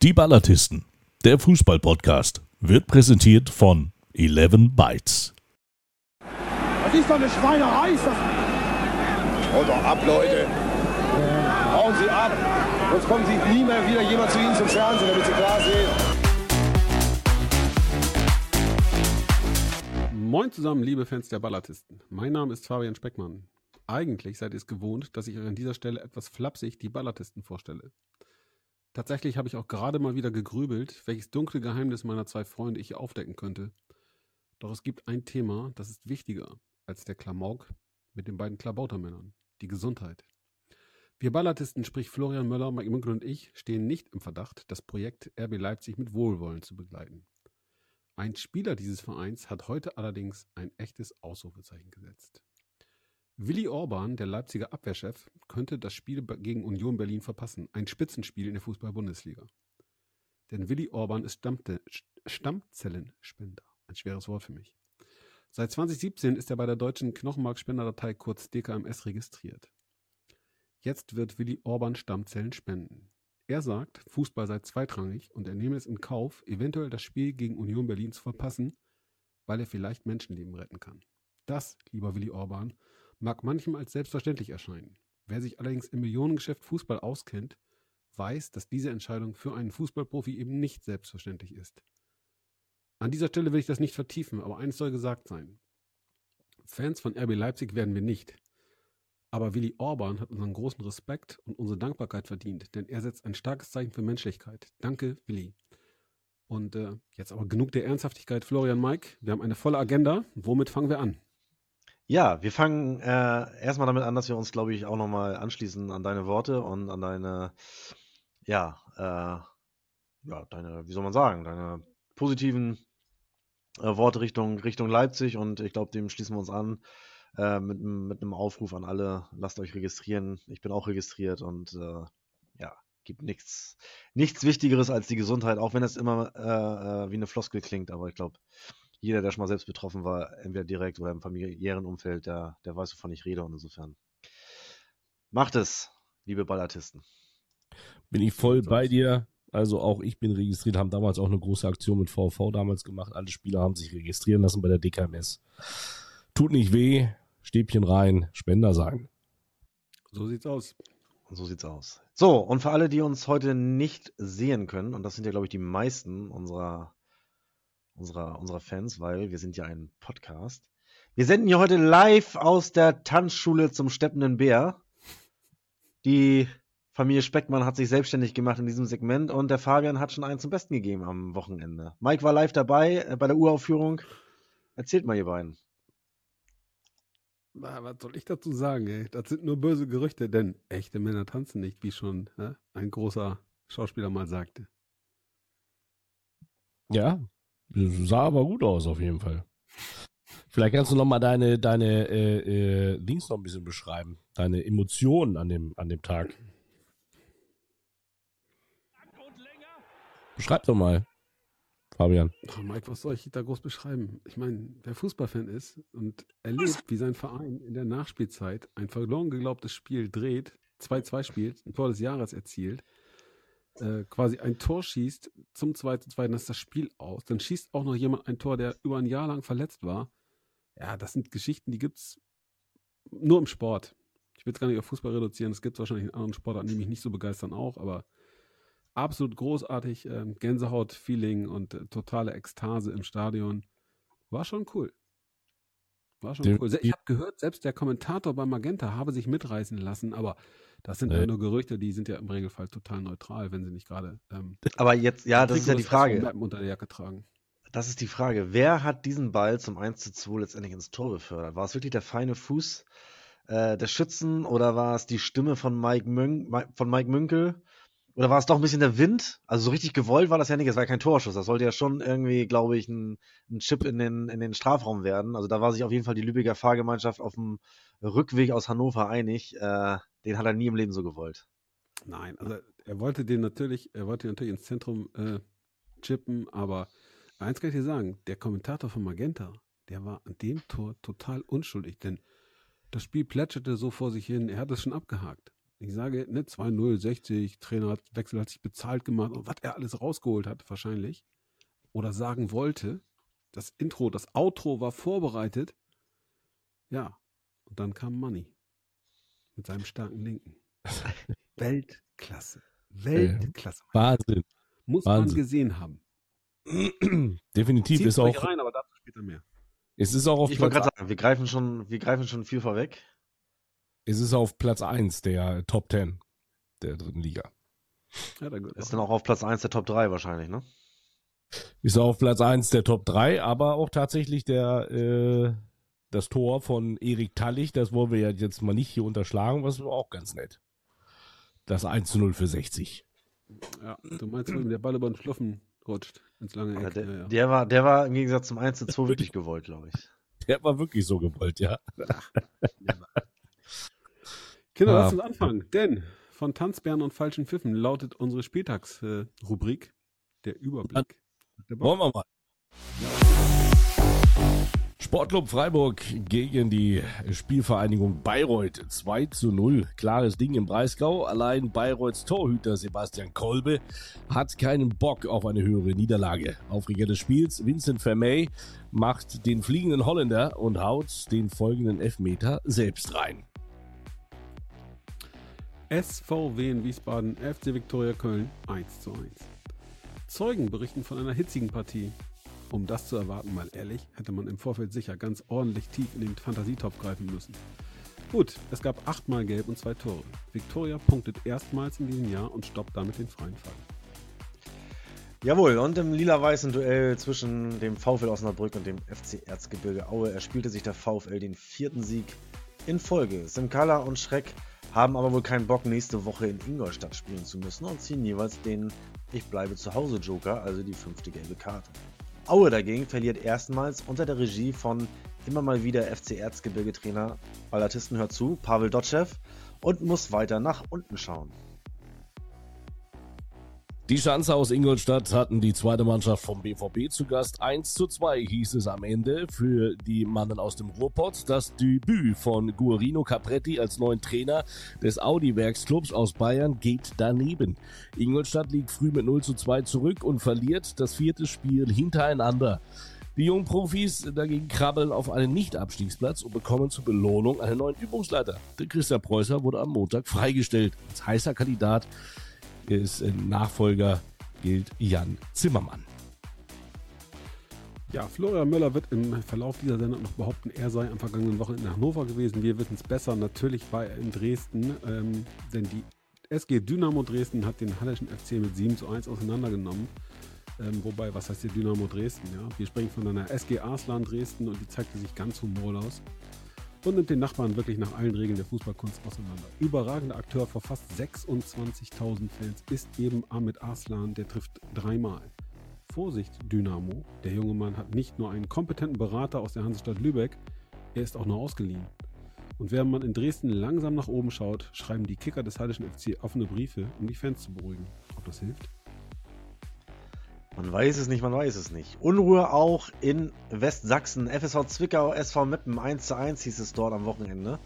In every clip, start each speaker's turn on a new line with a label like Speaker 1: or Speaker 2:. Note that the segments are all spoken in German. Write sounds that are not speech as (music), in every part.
Speaker 1: Die Ballatisten, der Fußball-Podcast, wird präsentiert von 11 Bytes.
Speaker 2: Das ist doch eine Schweinerei, ist das.
Speaker 3: Haut doch ab, Leute. Hauen Sie ab. Sonst kommen Sie nie mehr wieder jemand zu Ihnen zum Fernsehen, damit Sie klar sehen.
Speaker 4: Moin zusammen, liebe Fans der Ballatisten. Mein Name ist Fabian Speckmann. Eigentlich seid ihr es gewohnt, dass ich euch an dieser Stelle etwas flapsig die Ballatisten vorstelle. Tatsächlich habe ich auch gerade mal wieder gegrübelt, welches dunkle Geheimnis meiner zwei Freunde ich aufdecken könnte. Doch es gibt ein Thema, das ist wichtiger als der Klamauk mit den beiden Klabautermännern, die Gesundheit. Wir Ballatisten, sprich Florian Möller, Mike Münkel und ich, stehen nicht im Verdacht, das Projekt RB Leipzig mit Wohlwollen zu begleiten. Ein Spieler dieses Vereins hat heute allerdings ein echtes Ausrufezeichen gesetzt. Willi Orban, der Leipziger Abwehrchef, könnte das Spiel gegen Union Berlin verpassen. Ein Spitzenspiel in der Fußball-Bundesliga. Denn Willi Orban ist Stammte Stammzellenspender. Ein schweres Wort für mich. Seit 2017 ist er bei der deutschen Knochenmarkspenderdatei kurz DKMS registriert. Jetzt wird Willi Orban Stammzellen spenden. Er sagt, Fußball sei zweitrangig und er nehme es in Kauf, eventuell das Spiel gegen Union Berlin zu verpassen, weil er vielleicht Menschenleben retten kann. Das, lieber Willi Orban, mag manchem als selbstverständlich erscheinen. Wer sich allerdings im Millionengeschäft Fußball auskennt, weiß, dass diese Entscheidung für einen Fußballprofi eben nicht selbstverständlich ist. An dieser Stelle will ich das nicht vertiefen, aber eines soll gesagt sein. Fans von RB Leipzig werden wir nicht. Aber Willi Orban hat unseren großen Respekt und unsere Dankbarkeit verdient, denn er setzt ein starkes Zeichen für Menschlichkeit. Danke, Willi. Und äh, jetzt aber genug der Ernsthaftigkeit, Florian Mike. Wir haben eine volle Agenda. Womit fangen wir an?
Speaker 5: Ja, wir fangen äh, erstmal damit an, dass wir uns, glaube ich, auch nochmal anschließen an deine Worte und an deine, ja, äh, ja, deine, wie soll man sagen, deine positiven äh, Worte Richtung, Richtung Leipzig. Und ich glaube, dem schließen wir uns an äh, mit, mit einem Aufruf an alle, lasst euch registrieren. Ich bin auch registriert und äh, ja, gibt nichts, nichts Wichtigeres als die Gesundheit, auch wenn es immer äh, äh, wie eine Floskel klingt, aber ich glaube, jeder, der schon mal selbst betroffen war, entweder direkt oder im familiären Umfeld, der, der weiß, wovon ich rede und insofern macht es, liebe Ballartisten.
Speaker 1: Bin ich voll bei dir. Also auch ich bin registriert, haben damals auch eine große Aktion mit VV damals gemacht. Alle Spieler haben sich registrieren lassen bei der DKMS. Tut nicht weh, Stäbchen rein, Spender sein.
Speaker 4: So sieht's aus.
Speaker 5: So sieht's aus. So, und für alle, die uns heute nicht sehen können, und das sind ja, glaube ich, die meisten unserer unserer, unserer Fans, weil wir sind ja ein Podcast. Wir senden hier heute live aus der Tanzschule zum Steppenden Bär. Die Familie Speckmann hat sich selbstständig gemacht in diesem Segment und der Fabian hat schon einen zum Besten gegeben am Wochenende. Mike war live dabei äh, bei der Uraufführung. Erzählt mal, ihr beiden.
Speaker 4: Na, was soll ich dazu sagen, ey? Das sind nur böse Gerüchte, denn echte Männer tanzen nicht, wie schon äh, ein großer Schauspieler mal sagte.
Speaker 1: Ja, Sah aber gut aus auf jeden Fall. Vielleicht kannst du noch mal deine, deine äh, äh, Dings noch ein bisschen beschreiben. Deine Emotionen an dem, an dem Tag. Beschreib doch mal, Fabian.
Speaker 4: Ach, Mike, was soll ich da groß beschreiben? Ich meine, wer Fußballfan ist und erlebt, wie sein Verein in der Nachspielzeit ein verloren geglaubtes Spiel dreht, 2-2 spielt, ein Tor des Jahres erzielt, äh, quasi ein Tor schießt zum 2-2, dann ist das Spiel aus. Dann schießt auch noch jemand ein Tor, der über ein Jahr lang verletzt war. Ja, das sind Geschichten, die gibt es nur im Sport. Ich will es gar nicht auf Fußball reduzieren. Es gibt wahrscheinlich in anderen Sportarten, die mich nicht so begeistern auch, aber absolut großartig. Ähm, Gänsehaut-Feeling und äh, totale Ekstase im Stadion. War schon cool. War schon cool. Ich habe gehört, selbst der Kommentator bei Magenta habe sich mitreißen lassen, aber das sind ja nur Gerüchte, die sind ja im Regelfall total neutral, wenn sie nicht gerade. Ähm, (laughs)
Speaker 5: Aber jetzt, ja, das ist ja die Frage.
Speaker 4: Unter der Jacke tragen.
Speaker 5: Das ist die Frage. Wer hat diesen Ball zum 1 zu 2 letztendlich ins Tor befördert? War es wirklich der feine Fuß äh, des Schützen oder war es die Stimme von Mike, Mün von Mike Münkel? Oder war es doch ein bisschen der Wind? Also so richtig gewollt war das ja nicht. Es war ja kein Torschuss. Das sollte ja schon irgendwie, glaube ich, ein, ein Chip in den, in den Strafraum werden. Also da war sich auf jeden Fall die Lübecker Fahrgemeinschaft auf dem Rückweg aus Hannover einig. Äh, den hat er nie im Leben so gewollt.
Speaker 4: Nein, also er wollte den natürlich, er wollte natürlich ins Zentrum äh, chippen, aber eins kann ich dir sagen, der Kommentator von Magenta, der war an dem Tor total unschuldig, denn das Spiel plätscherte so vor sich hin, er hat es schon abgehakt. Ich sage, ne, 2-0, 60, Trainer hat Wechsel hat sich bezahlt gemacht und was er alles rausgeholt hat, wahrscheinlich. Oder sagen wollte. Das Intro, das Outro war vorbereitet. Ja. Und dann kam Money. Mit seinem starken Linken. (laughs) Weltklasse. Weltklasse.
Speaker 1: Wahnsinn.
Speaker 4: Muss
Speaker 1: Wahnsinn.
Speaker 4: man gesehen haben. (clears throat)
Speaker 1: Definitiv
Speaker 4: Zieht's
Speaker 1: ist
Speaker 4: euch
Speaker 1: auch,
Speaker 4: rein, aber dazu später mehr.
Speaker 1: es ist auch auf
Speaker 5: Ich wollte gerade sagen, wir greifen, schon, wir greifen schon viel vorweg.
Speaker 1: Es ist auf Platz 1 der Top 10 der dritten Liga.
Speaker 4: Ja, dann gut.
Speaker 5: Ist dann auch auf Platz 1 der Top 3 wahrscheinlich, ne?
Speaker 1: Ist auf Platz 1 der Top 3, aber auch tatsächlich der, äh, das Tor von Erik Tallich, das wollen wir ja jetzt mal nicht hier unterschlagen, was war auch ganz nett. Das 1 zu 0 für 60.
Speaker 4: Ja, du meinst, wenn der Ball über den Schluffen rutscht ins lange
Speaker 5: Ja,
Speaker 4: Eck.
Speaker 5: der,
Speaker 4: Ja, ja.
Speaker 5: Der, war, der war im Gegensatz zum 1 zu 2 (laughs) wirklich gewollt, glaube ich.
Speaker 1: Der war wirklich so gewollt, ja.
Speaker 4: Kinder,
Speaker 1: Ja.
Speaker 4: lass uns anfangen. Denn von Tanzbären und falschen Pfiffen lautet unsere Spieltagsrubrik der Überblick. Der.
Speaker 1: Wollen wir mal. Sportclub Freiburg gegen die Spielvereinigung Bayreuth 2 zu 0. Klares Ding im Breisgau. Allein Bayreuths Torhüter Sebastian Kolbe hat keinen Bock auf eine höhere Niederlage. Aufreger des Spiels, Vincent Vermey macht den fliegenden Holländer und haut den folgenden Elfmeter selbst rein.
Speaker 4: SVW in Wiesbaden, FC Viktoria Köln 1 zu 1. Zeugen berichten von einer hitzigen Partie. Um das zu erwarten, mal ehrlich, hätte man im Vorfeld sicher ganz ordentlich tief in den Fantasietopf greifen müssen. Gut, es gab achtmal Gelb und zwei Tore. Viktoria punktet erstmals in diesem Jahr und stoppt damit den freien Fall.
Speaker 5: Jawohl, und im lila-weißen Duell zwischen dem VfL Osnabrück und dem FC Erzgebirge Aue erspielte sich der VfL den vierten Sieg in Folge. Simkala und Schreck haben aber wohl keinen Bock, nächste Woche in Ingolstadt spielen zu müssen und ziehen jeweils den Ich bleibe zu Hause Joker, also die fünfte gelbe Karte. Aue dagegen verliert erstmals unter der Regie von immer mal wieder FC Erzgebirge Trainer Ballatisten hört zu, Pavel Dotschew und muss weiter nach unten schauen.
Speaker 1: Die Schanze aus Ingolstadt hatten die zweite Mannschaft vom BVB zu Gast. 1 zu 2 hieß es am Ende für die Mannen aus dem Ruhrpott. Das Debüt von Guarino Capretti als neuen Trainer des Audi-Werksclubs aus Bayern geht daneben. Ingolstadt liegt früh mit 0 zu 2 zurück und verliert das vierte Spiel hintereinander. Die jungen Profis dagegen krabbeln auf einen Nicht-Abstiegsplatz und bekommen zur Belohnung einen neuen Übungsleiter. Der Christian Preußer wurde am Montag freigestellt. Als heißer Kandidat ist Nachfolger gilt Jan Zimmermann.
Speaker 4: Ja, Florian Möller wird im Verlauf dieser Sendung noch behaupten, er sei am vergangenen Wochenende in Hannover gewesen. Wir wissen es besser. Natürlich war er in Dresden, ähm, denn die SG Dynamo Dresden hat den Hallischen FC mit 7 zu 1 auseinandergenommen. Ähm, wobei, was heißt hier Dynamo Dresden? Ja? Wir sprechen von einer SG Arslan Dresden und die zeigte sich ganz humorlos und nimmt den Nachbarn wirklich nach allen Regeln der Fußballkunst auseinander. Überragender Akteur vor fast 26.000 Fans ist eben Ahmed Arslan, der trifft dreimal. Vorsicht, Dynamo, der junge Mann hat nicht nur einen kompetenten Berater aus der Hansestadt Lübeck, er ist auch nur ausgeliehen. Und während man in Dresden langsam nach oben schaut, schreiben die Kicker des Hallischen FC offene Briefe, um die Fans zu beruhigen. Ob das hilft?
Speaker 5: Man weiß es nicht, man weiß es nicht. Unruhe auch in Westsachsen. FSV Zwickau, SV Meppen 1 zu 1 hieß es dort am Wochenende.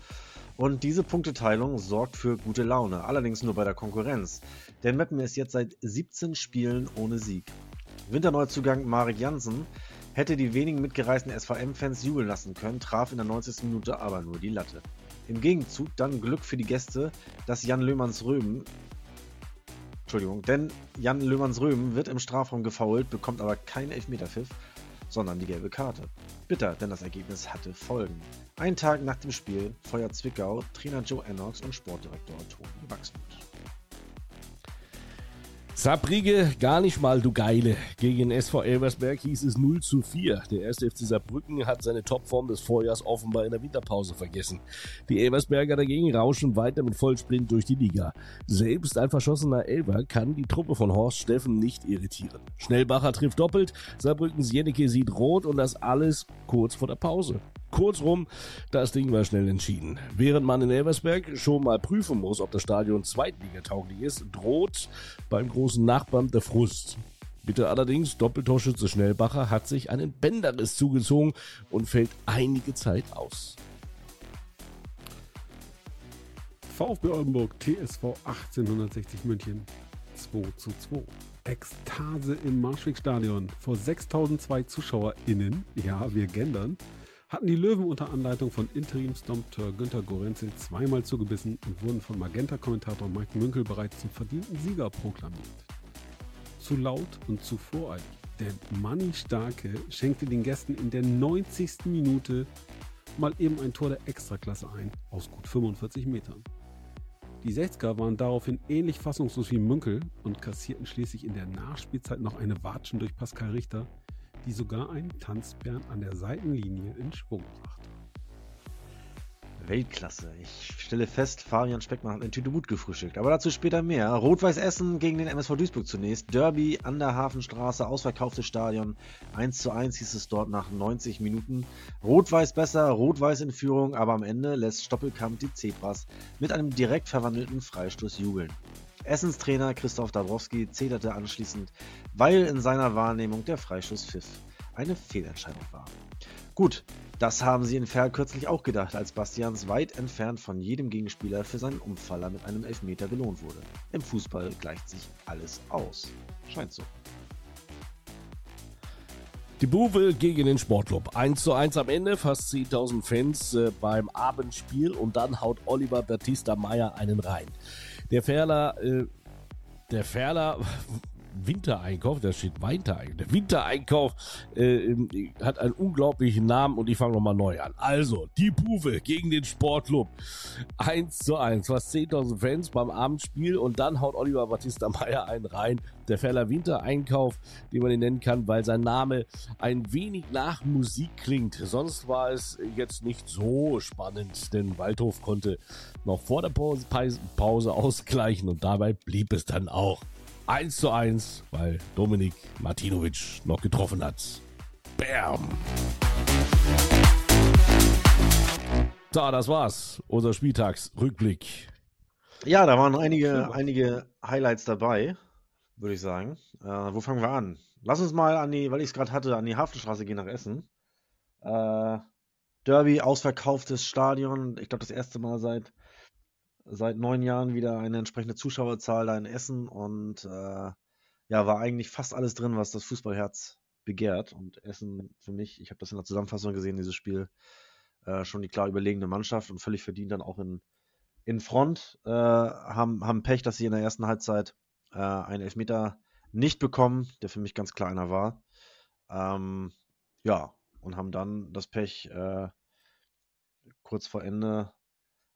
Speaker 5: Und diese Punkteteilung sorgt für gute Laune, allerdings nur bei der Konkurrenz. Denn Meppen ist jetzt seit 17 Spielen ohne Sieg. Winterneuzugang Marek Jansen hätte die wenigen mitgereisten SVM-Fans jubeln lassen können, traf in der 90. Minute aber nur die Latte. Im Gegenzug dann Glück für die Gäste, dass Jan Löhmanns Röben Entschuldigung, denn Jan Löhmanns-Röhm wird im Strafraum gefoult, bekommt aber keinen Elfmeterpfiff, sondern die gelbe Karte. Bitter, denn das Ergebnis hatte Folgen. Einen Tag nach dem Spiel feuert Zwickau Trainer Joe Ennox und Sportdirektor Toni Wachsmuth.
Speaker 1: Saarbrücke, gar nicht mal, du Geile. Gegen SV Elversberg hieß es 0 zu 4. Der erste FC Saarbrücken hat seine Topform des Vorjahrs offenbar in der Winterpause vergessen. Die Elversberger dagegen rauschen weiter mit Vollsprint durch die Liga. Selbst ein verschossener Elver kann die Truppe von Horst Steffen nicht irritieren. Schnellbacher trifft doppelt, Saarbrückens Jennecke sieht rot und das alles kurz vor der Pause. Kurzrum, das Ding war schnell entschieden. Während man in Elversberg schon mal prüfen muss, ob das Stadion zweitligatauglich ist, droht beim großen Nachbarn der Frust. Bitte allerdings, Doppeltorschütze Schnellbacher hat sich einen Bänderriss zugezogen und fällt einige Zeit aus.
Speaker 4: VfB Oldenburg, TSV 1860 München 2 zu 2. Ekstase im Marschwegstadion vor 6002 ZuschauerInnen, ja, wir gendern, hatten die Löwen unter Anleitung von Interim-Stompteur Günter Gorenzel zweimal zugebissen und wurden von Magenta-Kommentator Mike Münkel bereits zum verdienten Sieger proklamiert. Zu laut und zu voreilig. Der Manni Starke schenkte den Gästen in der 90. Minute mal eben ein Tor der Extraklasse ein, aus gut 45 Metern. Die 60er waren daraufhin ähnlich fassungslos wie Münkel und kassierten schließlich in der Nachspielzeit noch eine Watschen durch Pascal Richter, die sogar einen Tanzbären an der Seitenlinie in Schwung brachte.
Speaker 5: Weltklasse. Ich stelle fest, Fabian Speckmann hat eine Tüte Mut gefrühstückt. Aber dazu später mehr. Rot-Weiß Essen gegen den MSV Duisburg zunächst. Derby an der Hafenstraße, ausverkauftes Stadion. 1 zu 1 hieß es dort nach 90 Minuten. Rot-Weiß besser, Rot-Weiß in Führung, aber am Ende lässt Stoppelkamp die Zebras mit einem direkt verwandelten Freistoß jubeln. Essens Trainer Christoph Dabrowski zeterte anschließend, weil in seiner Wahrnehmung der Freistoß pfiff eine Fehlentscheidung war. Gut, das haben sie in Ferl kürzlich auch gedacht, als Bastians weit entfernt von jedem Gegenspieler für seinen Umfaller mit einem Elfmeter belohnt wurde. Im Fußball gleicht sich alles aus. Scheint so.
Speaker 1: Die Buwe gegen den Sportclub. 1 zu 1 am Ende, fast 10.000 Fans äh, beim Abendspiel und dann haut Oliver Batista Meyer einen rein. Der Ferler, äh, der Ferler Wintereinkauf, da steht Wintereinkauf. Der Wintereinkauf äh, hat einen unglaublichen Namen und ich fange nochmal neu an. Also, die Buwe gegen den Sportclub. 1 zu 1, fast 10.000 Fans beim Abendspiel und dann haut Oliver Battista Meyer einen rein. Der Ferler Wintereinkauf, den man ihn nennen kann, weil sein Name ein wenig nach Musik klingt. Sonst war es jetzt nicht so spannend, denn Waldhof konnte noch vor der Pause, Pause ausgleichen und dabei blieb es dann auch. 1 zu 1, weil Dominik Martinovic noch getroffen hat. Bam! So, das war's. Unser Spieltagsrückblick.
Speaker 5: Ja, da waren einige, einige Highlights dabei, würde ich sagen. Äh, wo fangen wir an? Lass uns mal an die, weil ich es gerade hatte, an die Hafenstraße gehen nach Essen. Äh, Derby, ausverkauftes Stadion. Ich glaube, das erste Mal seit seit neun Jahren wieder eine entsprechende Zuschauerzahl da in Essen und äh, ja, war eigentlich fast alles drin, was das Fußballherz begehrt. Und Essen für mich, ich habe das in der Zusammenfassung gesehen, dieses Spiel, äh, schon die klar überlegene Mannschaft und völlig verdient dann auch in, in Front. Äh, haben, haben Pech, dass sie in der ersten Halbzeit äh, einen Elfmeter nicht bekommen, der für mich ganz klar einer war. Ähm, ja, und haben dann das Pech, äh, kurz vor Ende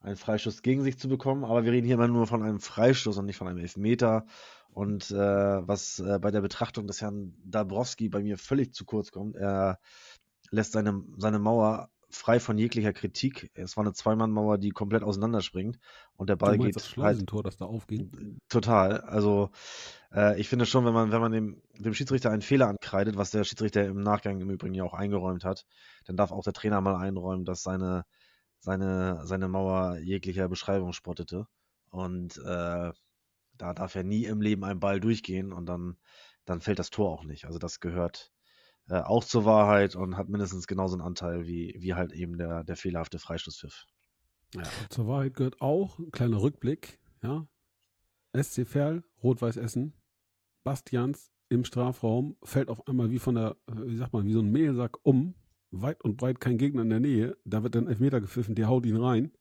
Speaker 5: einen Freistoß gegen sich zu bekommen. Aber wir reden hier immer nur von einem Freistoß und nicht von einem Elfmeter. Und äh, was äh, bei der Betrachtung des Herrn Dabrowski bei mir völlig zu kurz kommt, er lässt seine, seine Mauer frei von jeglicher Kritik. Es war eine Zweimannmauer, die komplett auseinanderspringt und der Ball geht
Speaker 4: das Schleusentor, halt, das da aufging.
Speaker 5: Total. Also äh, ich finde schon, wenn man wenn man dem, dem Schiedsrichter einen Fehler ankreidet, was der Schiedsrichter im Nachgang im Übrigen ja auch eingeräumt hat, dann darf auch der Trainer mal einräumen, dass seine seine, seine Mauer jeglicher Beschreibung spottete. Und äh, da darf ja nie im Leben ein Ball durchgehen und dann, dann fällt das Tor auch nicht. Also das gehört äh, auch zur Wahrheit und hat mindestens genauso einen Anteil wie, wie halt eben der, der fehlerhafte Freistoßpfiff.
Speaker 4: Ja, zur Wahrheit gehört auch ein kleiner Rückblick, ja. SC Verl, Rot-Weiß Essen, Bastians im Strafraum, fällt auf einmal wie von der, wie sagt man, wie so ein Mehlsack um, weit und breit kein Gegner in der Nähe. Da wird dann Elfmeter gepfiffen, der haut ihn rein.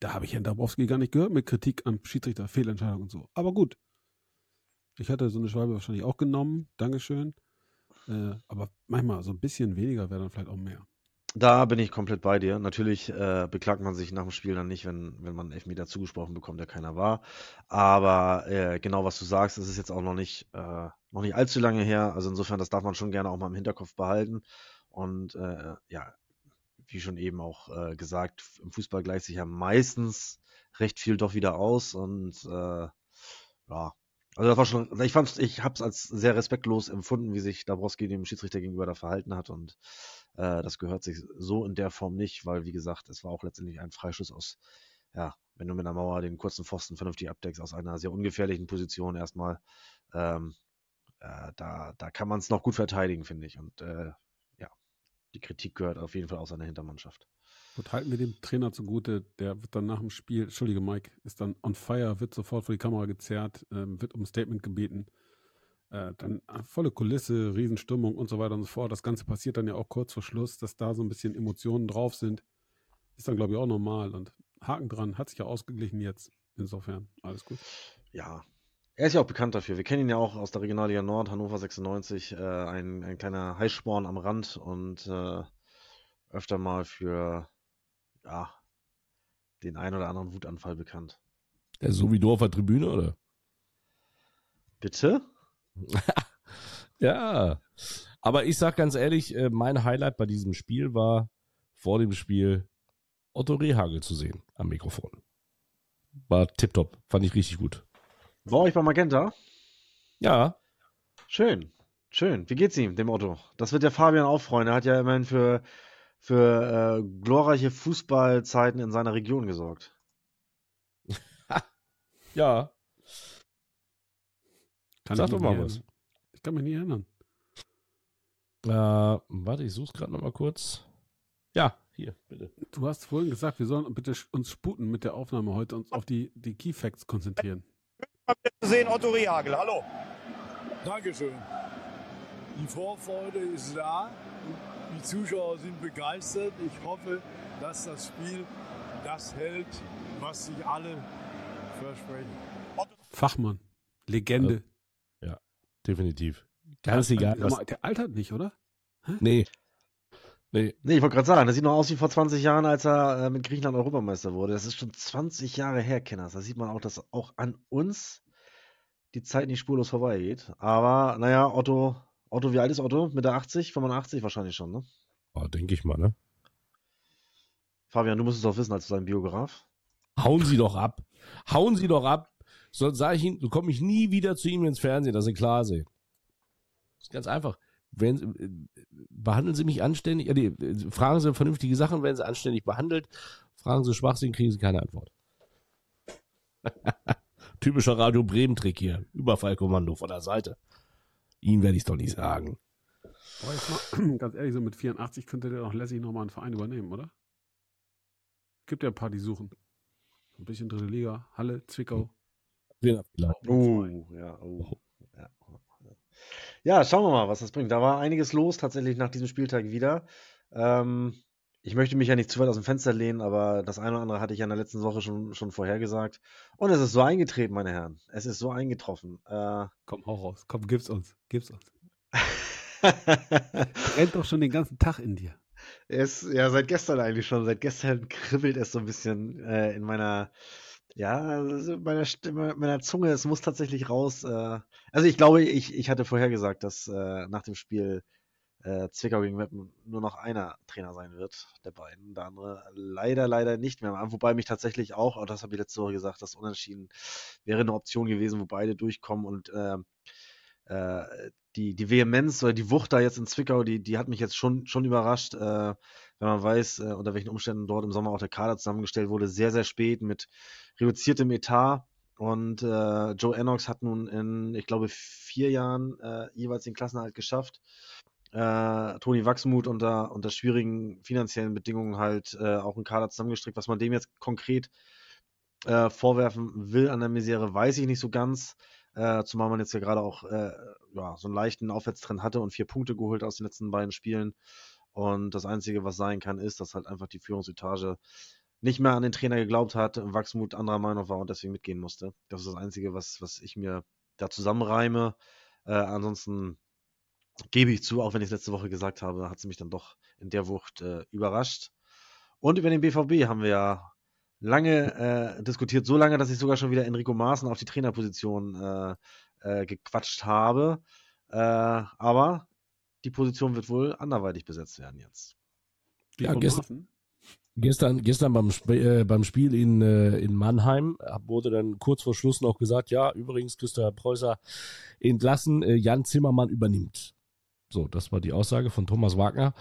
Speaker 4: Da habe ich Herrn Dabrowski gar nicht gehört mit Kritik am Schiedsrichter, Fehlentscheidung und so. Aber gut. Ich hatte so eine Schwalbe wahrscheinlich auch genommen. Dankeschön. Äh, aber manchmal so ein bisschen weniger wäre dann vielleicht auch mehr.
Speaker 5: Da bin ich komplett bei dir. Natürlich äh, beklagt man sich nach dem Spiel dann nicht, wenn, wenn man einen Elfmeter zugesprochen bekommt, der keiner war. Aber äh, genau was du sagst, es ist jetzt auch noch nicht, äh, noch nicht allzu lange her. Also insofern, das darf man schon gerne auch mal im Hinterkopf behalten. Und äh, ja, wie schon eben auch äh, gesagt, im Fußball gleicht sich ja meistens recht viel doch wieder aus. Und äh, ja, also das war schon, ich fand, ich habe es als sehr respektlos empfunden, wie sich Dabrowski dem Schiedsrichter gegenüber da verhalten hat. Und äh, das gehört sich so in der Form nicht, weil wie gesagt, es war auch letztendlich ein Freischuss aus, ja, wenn du mit einer Mauer den kurzen Pfosten vernünftig abdeckst, aus einer sehr ungefährlichen Position erstmal. Ähm, äh, da, da kann man es noch gut verteidigen, finde ich. Und äh, die Kritik gehört auf jeden Fall aus seiner Hintermannschaft.
Speaker 4: Gut, halten wir dem Trainer zugute, der wird dann nach dem Spiel, Entschuldige Mike, ist dann on fire, wird sofort vor die Kamera gezerrt, ähm, wird um ein Statement gebeten. Äh, dann äh, volle Kulisse, Riesenstimmung und so weiter und so fort. Das Ganze passiert dann ja auch kurz vor Schluss, dass da so ein bisschen Emotionen drauf sind. Ist dann, glaube ich, auch normal. Und Haken dran, hat sich ja ausgeglichen jetzt. Insofern, alles gut.
Speaker 5: Ja. Er ist ja auch bekannt dafür. Wir kennen ihn ja auch aus der Regionalliga Nord, Hannover 96. Äh, ein, ein kleiner Heißsporn am Rand und äh, öfter mal für ja, den ein oder anderen Wutanfall bekannt.
Speaker 1: Der ist so wie du auf der Tribüne, oder?
Speaker 5: Bitte? (laughs)
Speaker 1: ja. Aber ich sag ganz ehrlich, äh, mein Highlight bei diesem Spiel war vor dem Spiel Otto Rehagel zu sehen am Mikrofon. War tipptopp, fand ich richtig gut.
Speaker 5: War euch bei Magenta?
Speaker 1: Ja.
Speaker 5: Schön, schön. Wie geht's ihm, dem Otto? Das wird der Fabian auch freuen. Er hat ja immerhin für, für äh, glorreiche Fußballzeiten in seiner Region gesorgt. (laughs)
Speaker 1: ja.
Speaker 4: Kann
Speaker 1: Sag
Speaker 4: ich
Speaker 1: doch
Speaker 4: mich
Speaker 1: mal was.
Speaker 4: Ich kann mich nicht erinnern.
Speaker 1: Äh, warte, ich such's gerade nochmal kurz. Ja, hier, bitte.
Speaker 4: Du hast vorhin gesagt, wir sollen bitte uns sputen mit der Aufnahme heute uns auf die, die Key Facts konzentrieren.
Speaker 6: Zu sehen, Otto Rehagel. Hallo.
Speaker 2: Dankeschön. Die Vorfreude ist da. Die Zuschauer sind begeistert. Ich hoffe, dass das Spiel das hält, was sich alle versprechen.
Speaker 4: Fachmann, Legende.
Speaker 1: Definitiv. Ganz egal.
Speaker 4: Mal, der altert nicht, oder?
Speaker 1: nee. Nee.
Speaker 5: Nee, ich wollte gerade sagen, das sieht noch aus wie vor 20 Jahren, als er äh, mit Griechenland Europameister wurde. Das ist schon 20 Jahre her, Kenners. Da sieht man auch, dass auch an uns die Zeit nicht spurlos vorbeigeht. Aber naja, Otto, Otto, wie alt ist Otto? Mitte 80, 85 wahrscheinlich schon, ne?
Speaker 1: Oh, denke ich mal, ne?
Speaker 5: Fabian, du musst es doch wissen als sein Biograf.
Speaker 1: Hauen Sie doch ab. Hauen Sie doch ab. Sonst sage ich Ihnen, so komme ich nie wieder zu ihm ins Fernsehen, dass Sie klar sehen. Das ist ganz einfach. Wenn, äh, behandeln Sie mich anständig, äh, nee, fragen Sie vernünftige Sachen, werden Sie anständig behandelt. Fragen Sie Schwachsinn, kriegen Sie keine Antwort. (laughs) Typischer Radio Bremen-Trick hier. Überfallkommando von der Seite. Ihnen werde ich es doch nicht sagen.
Speaker 4: Boah, jetzt mal, ganz ehrlich, so mit 84 könnte der doch lässig nochmal einen Verein übernehmen, oder? Gibt ja ein paar, die suchen. Ein bisschen dritte Liga, Halle, Zwickau.
Speaker 1: Vielleicht.
Speaker 5: Oh, ja, oh. Ja. schauen wir mal, was das bringt. Da war einiges los tatsächlich nach diesem Spieltag wieder. Ähm, ich möchte mich ja nicht zu weit aus dem Fenster lehnen, aber das eine oder andere hatte ich ja in der letzten Woche schon, schon vorhergesagt. Und es ist so eingetreten, meine Herren. Es ist so eingetroffen. Äh,
Speaker 4: Komm, hau raus. Komm, gib's uns. Gib's uns. (laughs) Rennt doch schon den ganzen Tag in dir.
Speaker 5: Es, ja, seit gestern eigentlich schon. Seit gestern (laughs) kribbelt es so ein bisschen äh, in meiner, ja, also in meiner, Stimme, meiner Zunge. Es muss tatsächlich raus. Äh, also ich glaube, ich, ich hatte vorher gesagt, dass äh, nach dem Spiel äh, Zwickau gegen Meppen nur noch einer Trainer sein wird, der beiden. Der andere leider, leider nicht mehr. Wobei mich tatsächlich auch, auch das habe ich letzte Woche gesagt, das Unentschieden wäre eine Option gewesen, wo beide durchkommen und äh, äh, die, die Vehemenz oder die Wucht da jetzt in Zwickau, die, die hat mich jetzt schon, schon überrascht, äh, wenn man weiß, äh, unter welchen Umständen dort im Sommer auch der Kader zusammengestellt wurde, sehr, sehr spät mit reduziertem Etat. Und äh, Joe Ennox hat nun in, ich glaube, vier Jahren äh, jeweils den Klassenerhalt geschafft. Äh, Toni Wachsmuth unter, unter schwierigen finanziellen Bedingungen halt äh, auch einen Kader zusammengestrickt. Was man dem jetzt konkret äh, vorwerfen will an der Misere, weiß ich nicht so ganz. Äh, zumal man jetzt ja gerade auch äh, ja, so einen leichten Aufwärtstrend hatte und vier Punkte geholt aus den letzten beiden Spielen. Und das Einzige, was sein kann, ist, dass halt einfach die Führungsetage nicht mehr an den Trainer geglaubt hat, Wachsmut anderer Meinung war und deswegen mitgehen musste. Das ist das Einzige, was, was ich mir da zusammenreime. Äh, ansonsten gebe ich zu, auch wenn ich es letzte Woche gesagt habe, hat sie mich dann doch in der Wucht äh, überrascht. Und über den BVB haben wir ja lange äh, diskutiert, so lange, dass ich sogar schon wieder Enrico Maaßen auf die Trainerposition äh, äh, gequatscht habe. Äh, aber die Position wird wohl anderweitig besetzt werden jetzt.
Speaker 4: Wie
Speaker 1: Ja, gestern-? Gestern, gestern beim, Sp äh, beim Spiel in, äh, in Mannheim wurde dann kurz vor Schluss noch gesagt, ja, übrigens Christopher Preußer entlassen, äh, Jan Zimmermann übernimmt. So, das war die Aussage von Thomas Wagner.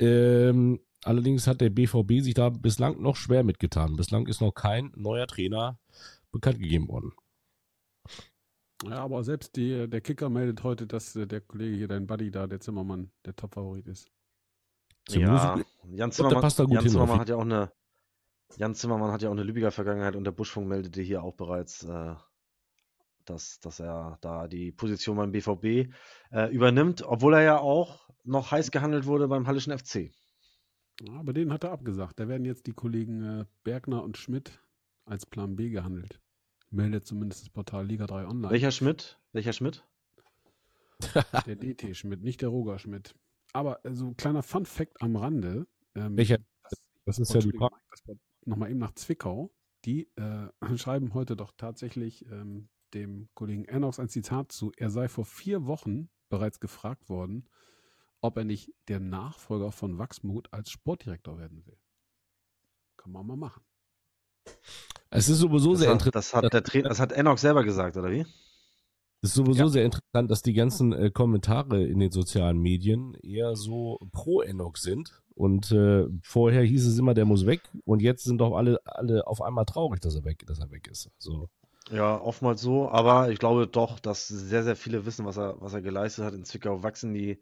Speaker 1: Ähm, allerdings hat der BVB sich da bislang noch schwer mitgetan. Bislang ist noch kein neuer Trainer bekannt gegeben worden.
Speaker 4: Ja, aber selbst die, der Kicker meldet heute, dass äh, der Kollege hier, dein Buddy da, der Zimmermann, der Top-Favorit ist.
Speaker 5: Ja, Jan Zimmermann,
Speaker 1: passt da gut
Speaker 5: Jan Zimmermann hat ja auch eine Jan Zimmermann hat ja auch eine Lübecker Vergangenheit und der Buschfunk meldete hier auch bereits, äh, dass, dass er da die Position beim BVB äh, übernimmt, obwohl er ja auch noch heiß gehandelt wurde beim Hallischen FC.
Speaker 4: Ja, aber den hat er abgesagt. Da werden jetzt die Kollegen äh, Bergner und Schmidt als Plan B gehandelt. Meldet zumindest das Portal Liga 3 Online.
Speaker 5: Welcher Schmidt? Welcher Schmidt? (laughs)
Speaker 4: Der DT Schmidt, nicht der Roger Schmidt. Aber äh, so ein kleiner Fun Fact am Rande. Ähm,
Speaker 1: Welcher?
Speaker 4: Das,
Speaker 1: Das ist ja die Frage.
Speaker 4: Nochmal eben nach Zwickau. Die äh, (laughs) schreiben heute doch tatsächlich ähm, dem Kollegen Ernox ein Zitat zu. Er sei vor vier Wochen bereits gefragt worden, ob er nicht der Nachfolger von Wachsmuth als Sportdirektor werden will. Kann man mal machen.
Speaker 1: Es ist sowieso
Speaker 5: Das
Speaker 1: sehr
Speaker 5: hat,
Speaker 1: interessant.
Speaker 5: das hat, der Trainer, das hat Enoch selber gesagt, oder wie?
Speaker 1: Es ist sowieso
Speaker 4: Ja.
Speaker 1: sehr interessant, dass die ganzen äh, Kommentare in den sozialen Medien eher so pro Enoch sind. Und äh, vorher hieß es immer, der muss weg. Und jetzt sind doch alle, alle auf einmal traurig, dass er weg, dass er weg ist. So.
Speaker 5: Ja, oftmals so, aber ich glaube doch, dass sehr, sehr viele wissen, was er, was er geleistet hat. In Zwickau wachsen die,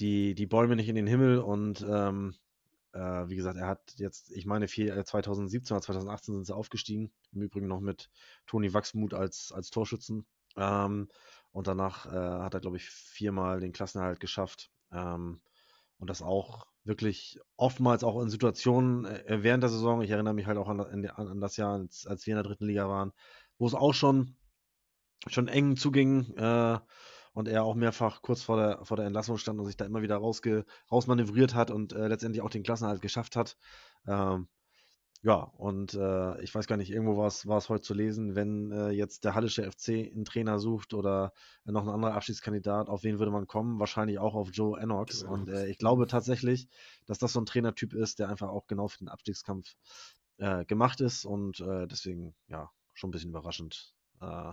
Speaker 5: die, die Bäume nicht in den Himmel und ähm, äh, wie gesagt, er hat jetzt, ich meine, vier, äh, 2017 oder 2018 sind sie aufgestiegen. Im Übrigen noch mit Toni Wachsmuth als, als Torschützen. Ähm, und danach äh, hat er, glaube ich, viermal den Klassenerhalt geschafft. Ähm, und das auch wirklich oftmals auch in Situationen äh, während der Saison. Ich erinnere mich halt auch an, an, an das Jahr, als, als wir in der dritten Liga waren, wo es auch schon, schon eng zuging äh, und er auch mehrfach kurz vor der, vor der Entlassung stand und sich da immer wieder rausge, rausmanövriert hat und äh, letztendlich auch den Klassenerhalt geschafft hat. Ähm, ja, und äh, ich weiß gar nicht, irgendwo war es war es heute zu lesen, wenn äh, jetzt der Hallische FC einen Trainer sucht oder noch ein anderer Abschiedskandidat, auf wen würde man kommen? Wahrscheinlich auch auf Joe Enox.
Speaker 4: Joe
Speaker 5: Und äh, ich glaube tatsächlich, dass das so ein Trainertyp ist, der einfach auch genau für den Abstiegskampf äh, gemacht ist und äh, deswegen, ja, schon ein bisschen überraschend, äh,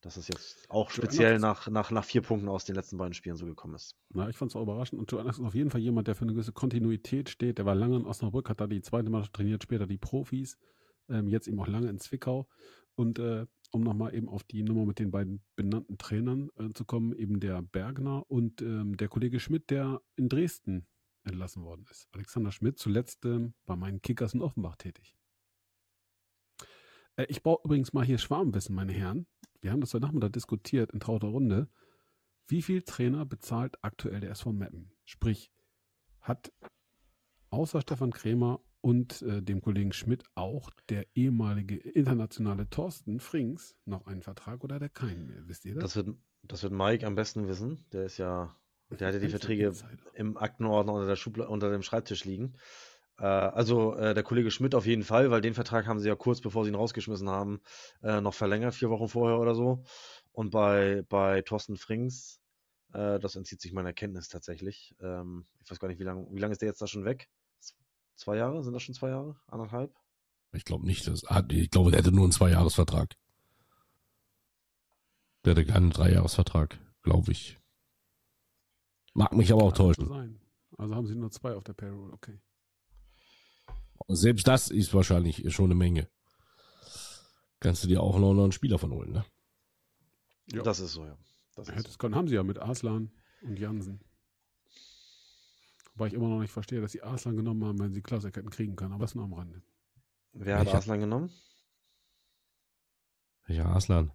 Speaker 5: dass es jetzt auch speziell nach, nach, nach vier Punkten aus den letzten beiden Spielen so gekommen ist.
Speaker 4: Na, ich fand es auch überraschend. Und Anderson ist auf jeden Fall jemand, der für eine gewisse Kontinuität steht. Der war lange in Osnabrück, hat da die zweite Mannschaft trainiert, später die Profis. Ähm, jetzt eben auch lange in Zwickau. Und äh, um nochmal eben auf die Nummer mit den beiden benannten Trainern äh, zu kommen, eben der Bergner und ähm, der Kollege Schmidt, der in Dresden entlassen worden ist. Alexander Schmidt, zuletzt ähm, bei meinen Kickers in Offenbach tätig. Äh, ich baue übrigens mal hier Schwarmwissen, meine Herren. Wir haben das heute Nachmittag diskutiert in trauter Runde. Wie viel Trainer bezahlt aktuell der SV Meppen? Sprich, hat außer Stefan Krämer und äh, dem Kollegen Schmidt auch der ehemalige internationale Thorsten Frings noch einen Vertrag oder hat er keinen mehr? Wisst ihr das?
Speaker 5: Das wird, das wird Mike am besten wissen. Der ist ja, der hat ja die Verträge im Aktenordner unter, der Schubla unter dem Schreibtisch liegen. Äh, also äh, der Kollege Schmidt auf jeden Fall, weil den Vertrag haben sie ja kurz bevor sie ihn rausgeschmissen haben, äh, noch verlängert, vier Wochen vorher oder so. Und bei, bei Thorsten Frings, äh, das entzieht sich meiner Kenntnis tatsächlich. Ähm, ich weiß gar nicht, wie lange wie lang ist der jetzt da schon weg? Zwei Jahre? Sind das schon zwei Jahre? Anderthalb?
Speaker 1: Ich glaube nicht. Das hat, ich glaube, der hätte nur einen Zweijahresvertrag. Der hätte keinen Dreijahresvertrag, glaube ich. Mag mich aber auch
Speaker 4: Kann
Speaker 1: täuschen.
Speaker 4: sein. Also haben sie nur zwei auf der Payroll, okay.
Speaker 1: Selbst das ist wahrscheinlich schon eine Menge. Kannst du dir auch noch einen Spieler von holen, ne?
Speaker 4: Ja.
Speaker 5: Das ist so, ja. Das ist
Speaker 4: Hätte
Speaker 5: so.
Speaker 4: es können, haben sie ja mit Arslan und Jansen. Wobei ich immer noch nicht verstehe, dass sie Arslan genommen haben, wenn sie Klausek hätten kriegen können, aber das nur am Rande.
Speaker 5: Wer hat
Speaker 1: Welcher?
Speaker 5: Arslan genommen?
Speaker 1: Welcher Aslan?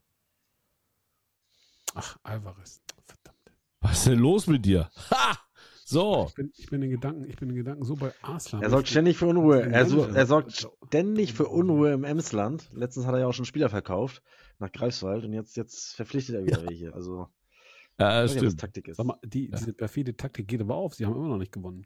Speaker 4: Ach, Alvarez. Verdammt.
Speaker 1: Was ist denn los mit dir? Ha! So.
Speaker 4: Ich bin, ich bin in Gedanken, ich bin in Gedanken so bei Arslan.
Speaker 5: Er sorgt
Speaker 4: Ich-
Speaker 5: ständig für Unruhe. Er, so, er sorgt ständig für Unruhe im Emsland. Letztens hat er ja auch schon Spieler verkauft nach Greifswald und jetzt, jetzt verpflichtet er wieder welche. Also,
Speaker 1: Ja,
Speaker 5: ich weiß nicht, ob das
Speaker 1: stimmt.
Speaker 5: Taktik ist.
Speaker 4: Sag mal, die,
Speaker 1: Ja.
Speaker 4: diese perfide Taktik geht aber auf. Sie haben immer noch nicht gewonnen.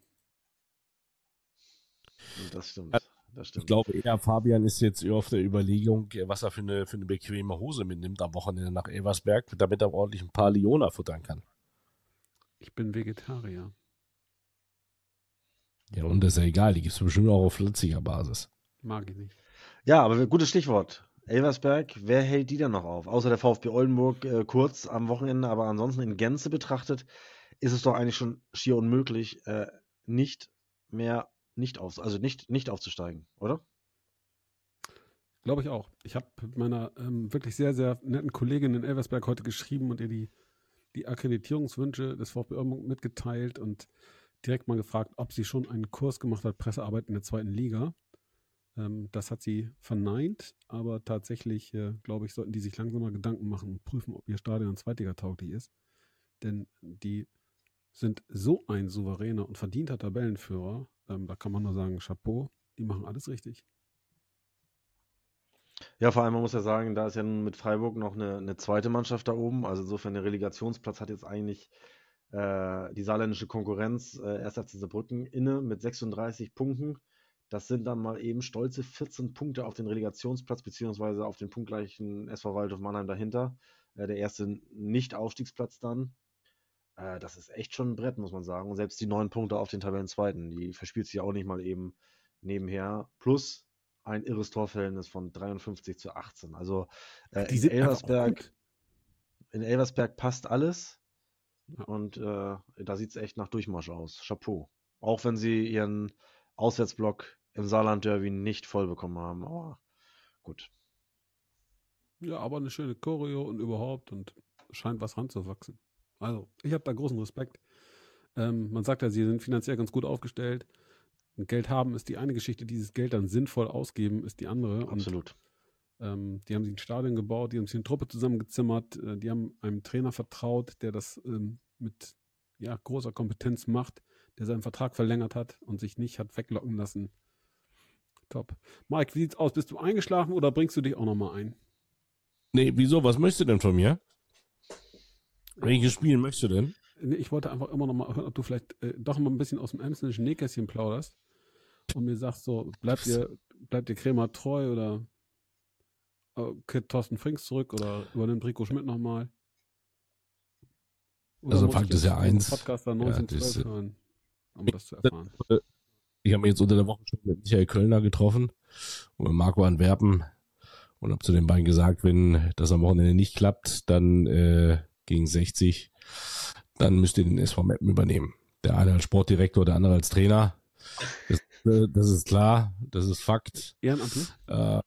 Speaker 5: Das stimmt. Das
Speaker 1: Ich
Speaker 5: stimmt.
Speaker 1: glaube eher, Fabian ist jetzt eher auf der Überlegung, was er für eine, für eine bequeme Hose mitnimmt am Wochenende nach Elversberg, damit er ordentlich ein paar Leona futtern kann.
Speaker 4: Ich bin Vegetarier.
Speaker 1: Ja, und das ist ja egal, die gibt es bestimmt auch auf flitziger Basis.
Speaker 4: Mag ich nicht.
Speaker 5: Ja, aber gutes Stichwort. Elversberg, wer hält die denn noch auf? Außer der VfB Oldenburg äh, kurz am Wochenende, aber ansonsten in Gänze betrachtet, ist es doch eigentlich schon schier unmöglich, äh, nicht mehr nicht auf, also nicht, nicht aufzusteigen, oder?
Speaker 4: Glaube ich auch. Ich habe mit meiner ähm, wirklich sehr, sehr netten Kollegin in Elversberg heute geschrieben und ihr die, die Akkreditierungswünsche des VfB Oldenburg mitgeteilt und direkt mal gefragt, ob sie schon einen Kurs gemacht hat, Pressearbeit in der zweiten Liga. Ähm, das hat sie verneint, aber tatsächlich, äh, glaube ich, sollten die sich langsam mal Gedanken machen und prüfen, ob ihr Stadion zweitliga-tauglich ist. Denn die sind so ein souveräner und verdienter Tabellenführer, ähm, da kann man nur sagen, Chapeau, die machen alles richtig.
Speaker 5: Ja, vor allem, man muss ja sagen, da ist ja nun mit Freiburg noch eine, eine zweite Mannschaft da oben. Also insofern der Relegationsplatz hat jetzt eigentlich äh, die saarländische Konkurrenz äh, erst FC Saarbrücken inne mit 36 Punkten. Das sind dann mal eben stolze 14 Punkte auf den Relegationsplatz, beziehungsweise auf den punktgleichen SV Waldhof Mannheim dahinter. Äh, der erste Nicht-Aufstiegsplatz dann. Äh, das ist echt schon ein Brett, muss man sagen. Und selbst die neun Punkte auf den Tabellenzweiten, die verspielt sich auch nicht mal eben nebenher. Plus ein irres Torverhältnis von 53 zu 18. Also äh, in Elversberg, in Elversberg passt alles.
Speaker 4: Ja.
Speaker 5: Und äh, da sieht es echt nach Durchmarsch aus. Chapeau. Auch wenn sie ihren Auswärtsblock im Saarland-Derby nicht voll bekommen haben. Aber gut.
Speaker 4: Ja, aber eine schöne Choreo und überhaupt und scheint was ranzuwachsen. Also, ich habe da großen Respekt. Ähm, man sagt ja, sie sind finanziell ganz gut aufgestellt. Und Geld haben ist die eine Geschichte, dieses Geld dann sinnvoll ausgeben ist die andere. Und
Speaker 5: Absolut.
Speaker 4: Ähm, die haben sich ein Stadion gebaut, die haben sich eine Truppe zusammengezimmert, äh, die haben einem Trainer vertraut, der das ähm, mit ja, großer Kompetenz macht, der seinen Vertrag verlängert hat und sich nicht hat weglocken lassen. Top. Mike, wie sieht's aus? Bist du eingeschlafen oder bringst du dich auch nochmal ein?
Speaker 1: Nee, wieso? Was möchtest du denn von mir? Welches Spiel möchtest du denn?
Speaker 4: Nee, Ich wollte einfach immer noch mal hören, ob du vielleicht äh, doch mal ein bisschen aus dem emsländischen Nähkästchen plauderst und mir sagst so, bleibt dir, bleibt dir Krämer treu oder kehrt Thorsten Frings zurück oder übernimmt Rico Schmidt nochmal? Oder
Speaker 1: Also Fakt ist ja eins,
Speaker 4: Podcaster
Speaker 1: ja,
Speaker 4: 1912
Speaker 1: das-
Speaker 4: hören, um das zu erfahren.
Speaker 1: Ich habe mich jetzt unter der Woche schon mit Michael Kölner getroffen und mit Marco Antwerpen und habe zu den beiden gesagt, wenn das am Wochenende nicht klappt, dann äh, gegen 60, dann müsst ihr den SV Meppen übernehmen. Der eine als Sportdirektor, der andere als Trainer. Das, äh, das ist klar, das ist Fakt.
Speaker 4: Ehrenamtlich?
Speaker 1: Äh,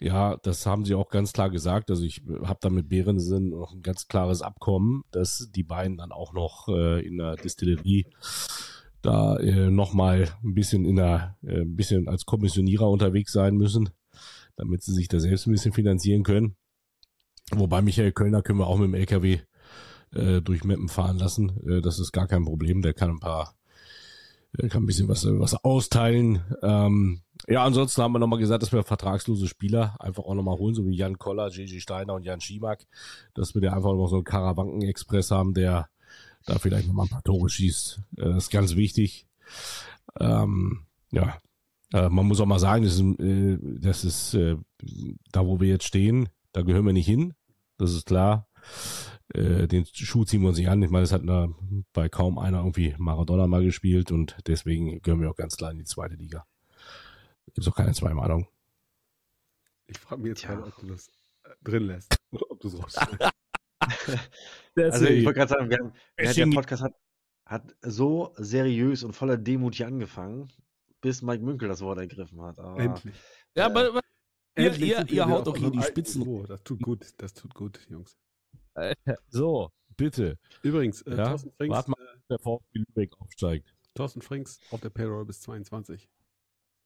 Speaker 1: ja, das haben sie auch ganz klar gesagt. Also ich habe da mit Behrensen noch ein ganz klares Abkommen, dass die beiden dann auch noch äh, in der Distillerie da äh, nochmal ein bisschen in der, äh, ein bisschen als Kommissionierer unterwegs sein müssen, damit sie sich da selbst ein bisschen finanzieren können. Wobei Michael Kölner können wir auch mit dem LKW äh, durch Meppen fahren lassen. Äh, das ist gar kein Problem. Der kann ein paar, der kann ein bisschen was, was austeilen. Ähm, ja, ansonsten haben wir nochmal gesagt, dass wir vertragslose Spieler einfach auch nochmal holen, so wie Jan Koller, Gigi Steiner und Jan Schimak, dass wir da einfach noch so einen Karawanken-Express haben, der da vielleicht nochmal ein paar Tore schießt. Äh, ist ganz wichtig. Ähm, ja, äh, man muss auch mal sagen, das ist, äh, das ist äh, da, wo wir jetzt stehen, da gehören wir nicht hin. Das ist klar. Äh, den Schuh ziehen wir uns nicht an. Ich meine, es hat na, bei kaum einer irgendwie Maradona mal gespielt und deswegen gehören wir auch ganz klar in die zweite Liga. Gibt es auch keine zwei Meinungen.
Speaker 4: Ich frage mich jetzt gerade, ob du das äh, drin lässt oder (laughs) ob du es rausschneidest. (laughs)
Speaker 5: Also ich wollte gerade sagen, wir haben, wir der Podcast hat, hat so seriös und voller Demut hier angefangen, bis Mike Münkel das Wort ergriffen hat. Aber
Speaker 4: Endlich.
Speaker 1: Ja, aber, aber ihr,
Speaker 4: Endlich
Speaker 1: ihr, ihr
Speaker 4: wieder
Speaker 1: haut doch hier die Spitzen.
Speaker 4: Niveau. Das tut gut, das tut gut, Jungs. (laughs)
Speaker 1: So, bitte.
Speaker 4: Übrigens, äh,
Speaker 1: Ja,
Speaker 4: Thorsten, Frings,
Speaker 1: wart mal.
Speaker 4: äh,
Speaker 1: Der VfB Lübeck aufsteigt.
Speaker 4: Thorsten Frings auf der Payroll bis 22.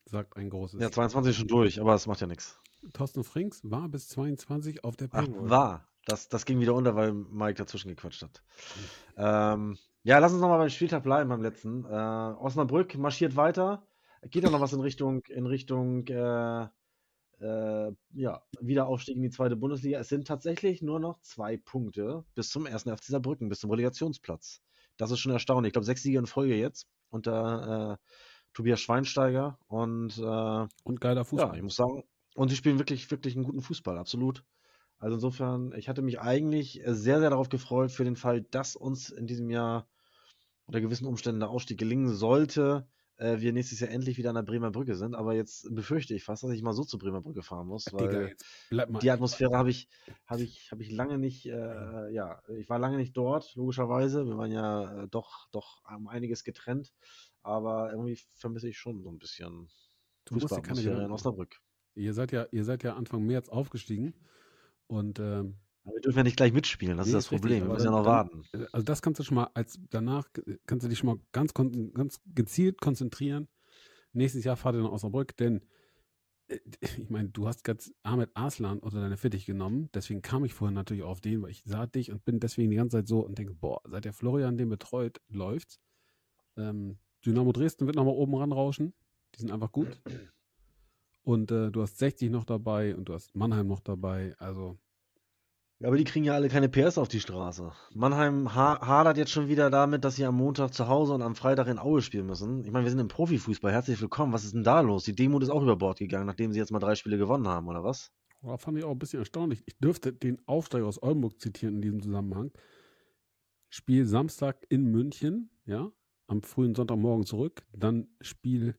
Speaker 4: Sagt ein großes.
Speaker 5: ja, 22 ist schon durch, aber das macht ja nichts.
Speaker 4: Thorsten Frings war bis 22 auf der
Speaker 5: Ach,
Speaker 4: Payroll.
Speaker 5: war. Das, das ging wieder unter, weil Mike dazwischen gequatscht hat. Ähm, ja, lass uns nochmal beim Spieltag bleiben, beim letzten. Äh, Osnabrück marschiert weiter. Geht da noch was in Richtung, in Richtung äh, äh, ja, Wiederaufstieg in die zweite Bundesliga. Es sind tatsächlich nur noch zwei Punkte bis zum ersten FC Saarbrücken, bis zum Relegationsplatz. Das ist schon erstaunlich. Ich glaube, sechs Siege in Folge jetzt unter äh, Tobias Schweinsteiger. Und äh,
Speaker 4: Und geiler Fußball.
Speaker 5: ja, ich muss sagen, und sie spielen wirklich, wirklich einen guten Fußball, absolut. Also insofern, ich hatte mich eigentlich sehr, sehr darauf gefreut für den Fall, dass uns in diesem Jahr unter gewissen Umständen der Ausstieg gelingen sollte, äh, wir nächstes Jahr endlich wieder an der Bremer Brücke sind. Aber jetzt befürchte ich fast, dass ich mal so zur Bremer Brücke fahren muss,
Speaker 4: Digga,
Speaker 5: weil
Speaker 4: jetzt bleib mal.
Speaker 5: die Atmosphäre habe ich, habe ich, habe ich lange nicht, äh, ja, ich war lange nicht dort, logischerweise. Wir waren ja äh, doch, doch um einiges getrennt. Aber irgendwie vermisse ich schon so ein bisschen
Speaker 4: du
Speaker 5: Fußballatmosphäre in. Osnabrück.
Speaker 4: Ihr seid ja, ihr seid ja Anfang März aufgestiegen und ähm,
Speaker 5: Aber wir dürfen ja nicht gleich mitspielen, das
Speaker 4: Nee,
Speaker 5: ist das
Speaker 4: ist richtig,
Speaker 5: Problem. Wir müssen ja noch
Speaker 4: dann-
Speaker 5: warten.
Speaker 4: Äh, Also das kannst du schon mal als danach kannst du dich schon mal ganz, ganz gezielt konzentrieren. Nächstes Jahr fahrt ihr nach Osnabrück, denn äh, (laughs) ich meine, du hast ganz Ahmed Arslan unter deine Fittich genommen, deswegen kam ich vorhin natürlich auf den, weil ich sah dich und bin deswegen die ganze Zeit so und denke, boah, seit der Florian den betreut, läuft's. Ähm, Dynamo Dresden wird nochmal oben ranrauschen. Die sind einfach gut. Und äh, du hast 60 noch dabei und du hast Mannheim noch dabei. Also
Speaker 5: Ja, aber die kriegen ja alle keine PS auf die Straße. Mannheim ha hadert jetzt schon wieder damit, dass sie am Montag zu Hause und am Freitag in Aue spielen müssen. Ich meine, wir sind im Profifußball. Herzlich willkommen. Was ist denn da los? Die Demut ist auch über Bord gegangen, nachdem sie jetzt mal drei Spiele gewonnen haben, oder was?
Speaker 4: Ja, fand ich auch ein bisschen erstaunlich. Ich dürfte den Aufsteiger aus Oldenburg zitieren in diesem Zusammenhang. Spiel Samstag in München, ja, am frühen Sonntagmorgen zurück. Dann Spiel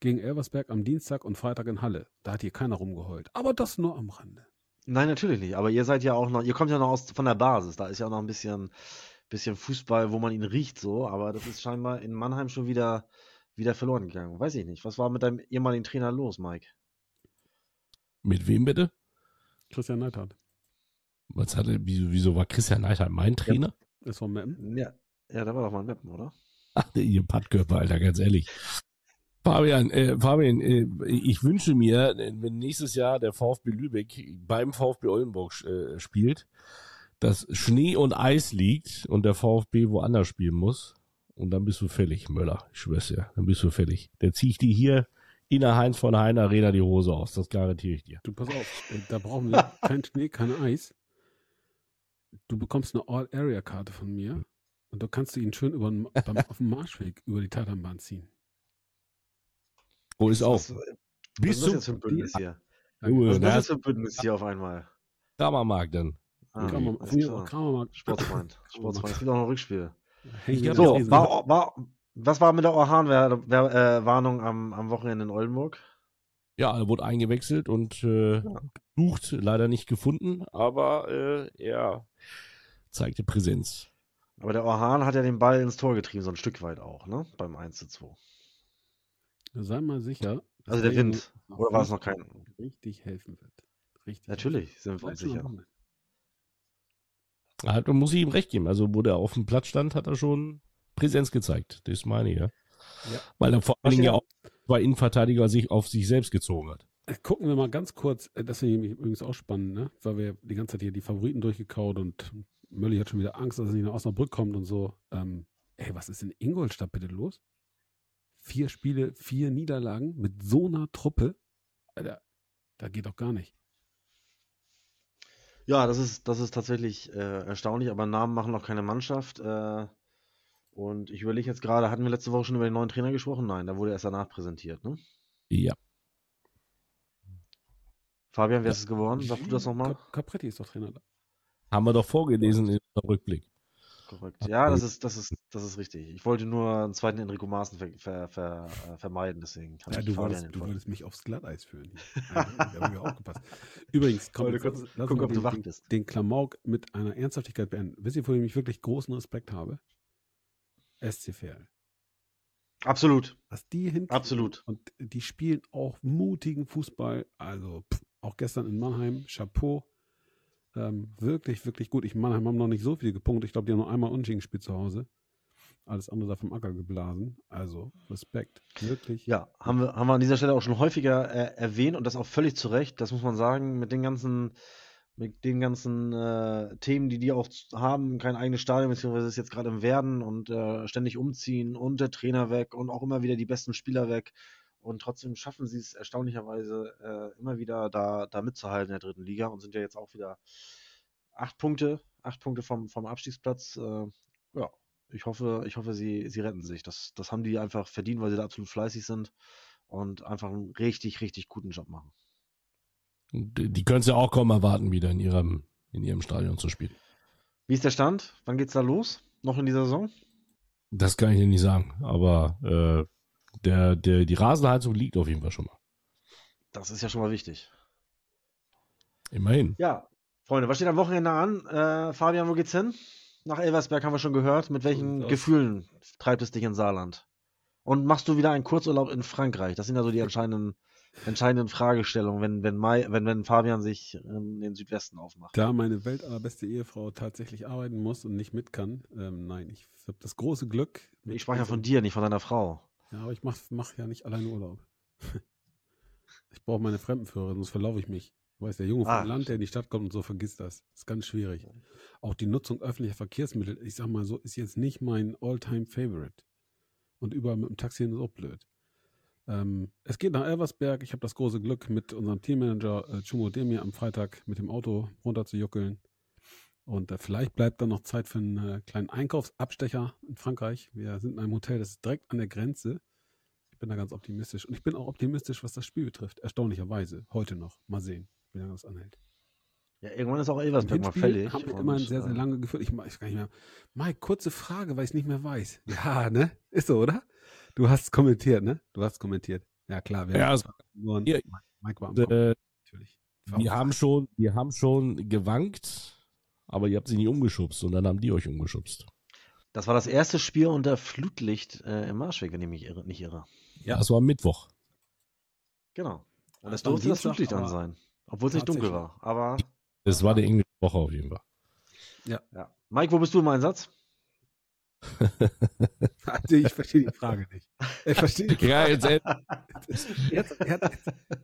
Speaker 4: gegen Elversberg am Dienstag und Freitag in Halle. Da hat hier keiner rumgeheult. Aber das nur am Rande.
Speaker 5: Nein, natürlich nicht. Aber ihr seid ja auch noch, ihr kommt ja noch aus, von der Basis. Da ist ja auch noch ein bisschen, bisschen Fußball, wo man ihn riecht so. Aber das ist scheinbar in Mannheim schon wieder, wieder verloren gegangen. Weiß ich nicht. Was war mit deinem ehemaligen Trainer los, Mike?
Speaker 1: Mit wem bitte?
Speaker 4: Christian Neidhardt
Speaker 1: Was hatte, wieso, wieso war Christian Neidhardt mein Trainer?
Speaker 4: ist von Meppen.
Speaker 5: Ja, ja, da war doch mal ein Mappen, oder?
Speaker 1: Ach, der ihr Pattkörper, Alter, ganz ehrlich. Fabian, äh, Fabian, äh, ich wünsche mir, wenn nächstes Jahr der VfB Lübeck beim VfB Oldenburg äh, spielt, dass Schnee und Eis liegt und der VfB woanders spielen muss. Und dann bist du fällig, Möller. Ich schwör's dir, dann bist du fällig. Dann zieh ich dir hier in der Heinz von Heiner Arena die Hose aus. Das garantiere ich dir.
Speaker 4: Du, pass auf, äh, da brauchen wir (laughs) kein Schnee, kein Eis. Du bekommst eine All-Area-Karte von mir und da kannst du ihn schön über, den- beim, auf dem Marschweg über die Tatanbahn ziehen.
Speaker 1: Wo ist auch.
Speaker 5: Was, was
Speaker 1: Bist
Speaker 5: ist das jetzt für ein Bündnis hier?
Speaker 1: Junge,
Speaker 5: Was ist
Speaker 1: da
Speaker 5: das für ein Bündnis hier auf einmal?
Speaker 1: Kramermarkt dann.
Speaker 5: Ah.
Speaker 4: Kramermarkt.
Speaker 5: Sportsfreund. (laughs) Sportsfreund. Es gibt auch noch ein Rückspiel. (laughs) So,
Speaker 4: Riesen-
Speaker 5: war, war, was war mit der Orhan-Warnung am, am Wochenende in Oldenburg?
Speaker 1: Ja, er wurde eingewechselt und äh, gesucht, leider nicht gefunden, aber äh, er zeigte Präsenz.
Speaker 5: Aber der Orhan hat ja den Ball ins Tor getrieben, so ein Stück weit auch, ne? Beim 1 zu 2.
Speaker 4: Sei mal sicher. dass
Speaker 5: Also der Wind. Oder war es noch kein?
Speaker 4: Richtig helfen wird. Richtig.
Speaker 5: Natürlich sind wir uns sicher.
Speaker 1: Er hat, man muss ihm recht geben. Also, wo der auf dem Platz stand, hat er schon Präsenz gezeigt. Das meine ich, ja.
Speaker 4: Ja.
Speaker 1: Weil er vor allen Dingen ja auch zwei Innenverteidiger sich auf sich selbst gezogen hat.
Speaker 4: Äh, Gucken wir mal ganz kurz, äh, das finde ich übrigens auch spannend, ne? weil wir die ganze Zeit hier die Favoriten durchgekaut und Mölli hat schon wieder Angst, dass er nicht nach Osnabrück kommt und so. Ähm, ey, was ist in Ingolstadt bitte los? Vier Spiele, vier Niederlagen mit so einer Truppe. Alter, da geht doch gar nicht.
Speaker 5: Ja, das ist, das ist tatsächlich äh, erstaunlich, aber Namen machen noch keine Mannschaft. Äh, und ich überlege jetzt gerade, hatten wir letzte Woche schon über den neuen Trainer gesprochen? Nein, da wurde erst danach präsentiert, ne?
Speaker 1: Ja.
Speaker 5: Fabian, wer ist es geworden? Sag du das nochmal?
Speaker 4: Cap- Capretti ist doch Trainer da.
Speaker 1: Haben wir doch vorgelesen in unserem Rückblick.
Speaker 5: Korrekt. Ja, das ist, das ist, das ist richtig. Ich wollte nur einen zweiten Enrico Maaßen ver, ver, ver, äh, vermeiden, deswegen habe
Speaker 4: Ja,
Speaker 5: ich
Speaker 4: du, wolltest, du wolltest mich aufs Glatteis führen. Aufgepasst. (laughs) Übrigens, komm, jetzt
Speaker 5: kurz
Speaker 4: lass,
Speaker 5: gucken, ob du
Speaker 4: den,
Speaker 5: wach bist.
Speaker 4: den Klamauk mit einer Ernsthaftigkeit beenden. Wisst ihr, vor dem ich wirklich großen Respekt habe? SCVL.
Speaker 5: Absolut,
Speaker 4: Was die hinkriegen.
Speaker 5: absolut.
Speaker 4: Und die spielen auch mutigen Fußball. Also pff, auch gestern in Mannheim, Chapeau. Ähm, wirklich, wirklich gut. Ich Mannheim haben noch nicht so viel gepunktet. Ich glaube, die haben noch einmal Unentschieden gespielt zu Hause. Alles andere da vom Acker geblasen. Also Respekt. Wirklich.
Speaker 5: Ja, haben wir, haben wir an dieser Stelle auch schon häufiger äh, erwähnt und das auch völlig zu Recht. Das muss man sagen, mit den ganzen, mit den ganzen äh, Themen, die die auch haben, kein eigenes Stadion, beziehungsweise ist jetzt gerade im Werden und äh, ständig umziehen und der Trainer weg und auch immer wieder die besten Spieler weg. Und trotzdem schaffen sie es erstaunlicherweise äh, immer wieder da, da mitzuhalten in der dritten Liga und sind ja jetzt auch wieder acht Punkte, acht Punkte vom, vom Abstiegsplatz. Äh, ja, ich hoffe, ich hoffe, sie, sie retten sich. Das, das haben die einfach verdient, weil sie da absolut fleißig sind und einfach einen richtig, richtig guten Job machen.
Speaker 1: Die die können es ja auch kaum erwarten, wieder in ihrem, in ihrem Stadion zu spielen.
Speaker 5: Wie ist der Stand? Wann geht's da los? Noch in dieser Saison?
Speaker 1: Das kann ich dir nicht sagen. Aber äh, der, der, die Rasenheizung liegt auf jeden Fall schon mal.
Speaker 5: Das ist ja schon mal wichtig.
Speaker 1: Immerhin.
Speaker 5: Ja, Freunde, was steht am Wochenende an? Äh, Fabian, wo geht's hin? Nach Elversberg haben wir schon gehört. Mit welchen
Speaker 4: aus.
Speaker 5: Gefühlen treibt es dich in Saarland? Und machst du wieder einen Kurzurlaub in Frankreich? Das sind ja so die entscheidenden entscheidenden Fragestellung, wenn, wenn, Mai, wenn, wenn Fabian sich in den Südwesten aufmacht.
Speaker 4: Da meine weltallerbeste Ehefrau tatsächlich arbeiten muss und nicht mit kann, ähm, nein, ich habe das große Glück.
Speaker 5: Ich sprach ja von dir, nicht von deiner Frau.
Speaker 4: Ja, aber ich mache mach ja nicht alleine Urlaub. (laughs) ich brauche meine Fremdenführer, sonst verlaufe ich mich. Du weißt, der Junge
Speaker 5: Ah,
Speaker 4: vom Land, der in die Stadt kommt und so, vergisst das. Das ist ganz schwierig. Auch die Nutzung öffentlicher Verkehrsmittel, ich sag mal so, ist jetzt nicht mein All-Time-Favorite. Und überall mit dem Taxi ist auch blöd. Ähm, es geht nach Elversberg. Ich habe das große Glück, mit unserem Teammanager äh, Chumo Demir am Freitag mit dem Auto runter zu juckeln. Und äh, vielleicht bleibt dann noch Zeit für einen äh, kleinen Einkaufsabstecher in Frankreich. Wir sind in einem Hotel, das ist direkt an der Grenze. Ich bin da ganz optimistisch. Und ich bin auch optimistisch, was das Spiel betrifft. Erstaunlicherweise. Heute noch. Mal sehen, wie lange das anhält.
Speaker 5: Ja, irgendwann ist auch Elversberg mal
Speaker 4: Hinspiel
Speaker 5: fällig.
Speaker 4: haben wir immerhin sehr, sehr
Speaker 5: äh,
Speaker 4: lange geführt. Ich weiß gar nicht mehr. Mike, kurze Frage, weil ich es nicht mehr weiß. (laughs) Ja, ne? Ist so, oder? Du hast kommentiert, ne? Du hast kommentiert. Ja, klar. Wir
Speaker 1: Ja,
Speaker 4: haben
Speaker 1: also, ihr-
Speaker 4: Mike war am
Speaker 1: Äh,
Speaker 4: natürlich.
Speaker 1: die haben schon, die haben schon gewankt, aber ihr habt sie nicht umgeschubst und dann haben die euch umgeschubst.
Speaker 5: Das war das erste Spiel unter Flutlicht äh, im Marschweg, wenn ich mich irre, nicht irre.
Speaker 1: Ja, das war Mittwoch.
Speaker 5: Genau. Und
Speaker 4: Das
Speaker 5: es
Speaker 4: am
Speaker 5: durfte das Flutlicht an sein. Obwohl es nicht dunkel war. Aber
Speaker 1: Es war die englische Woche auf jeden Fall.
Speaker 5: ja. Mike, wo bist du im Einsatz? (laughs) (laughs)
Speaker 4: Also, ich verstehe die Frage nicht. Ich verstehe die
Speaker 1: Ja, jetzt, äh,
Speaker 4: Jetzt, er, hat,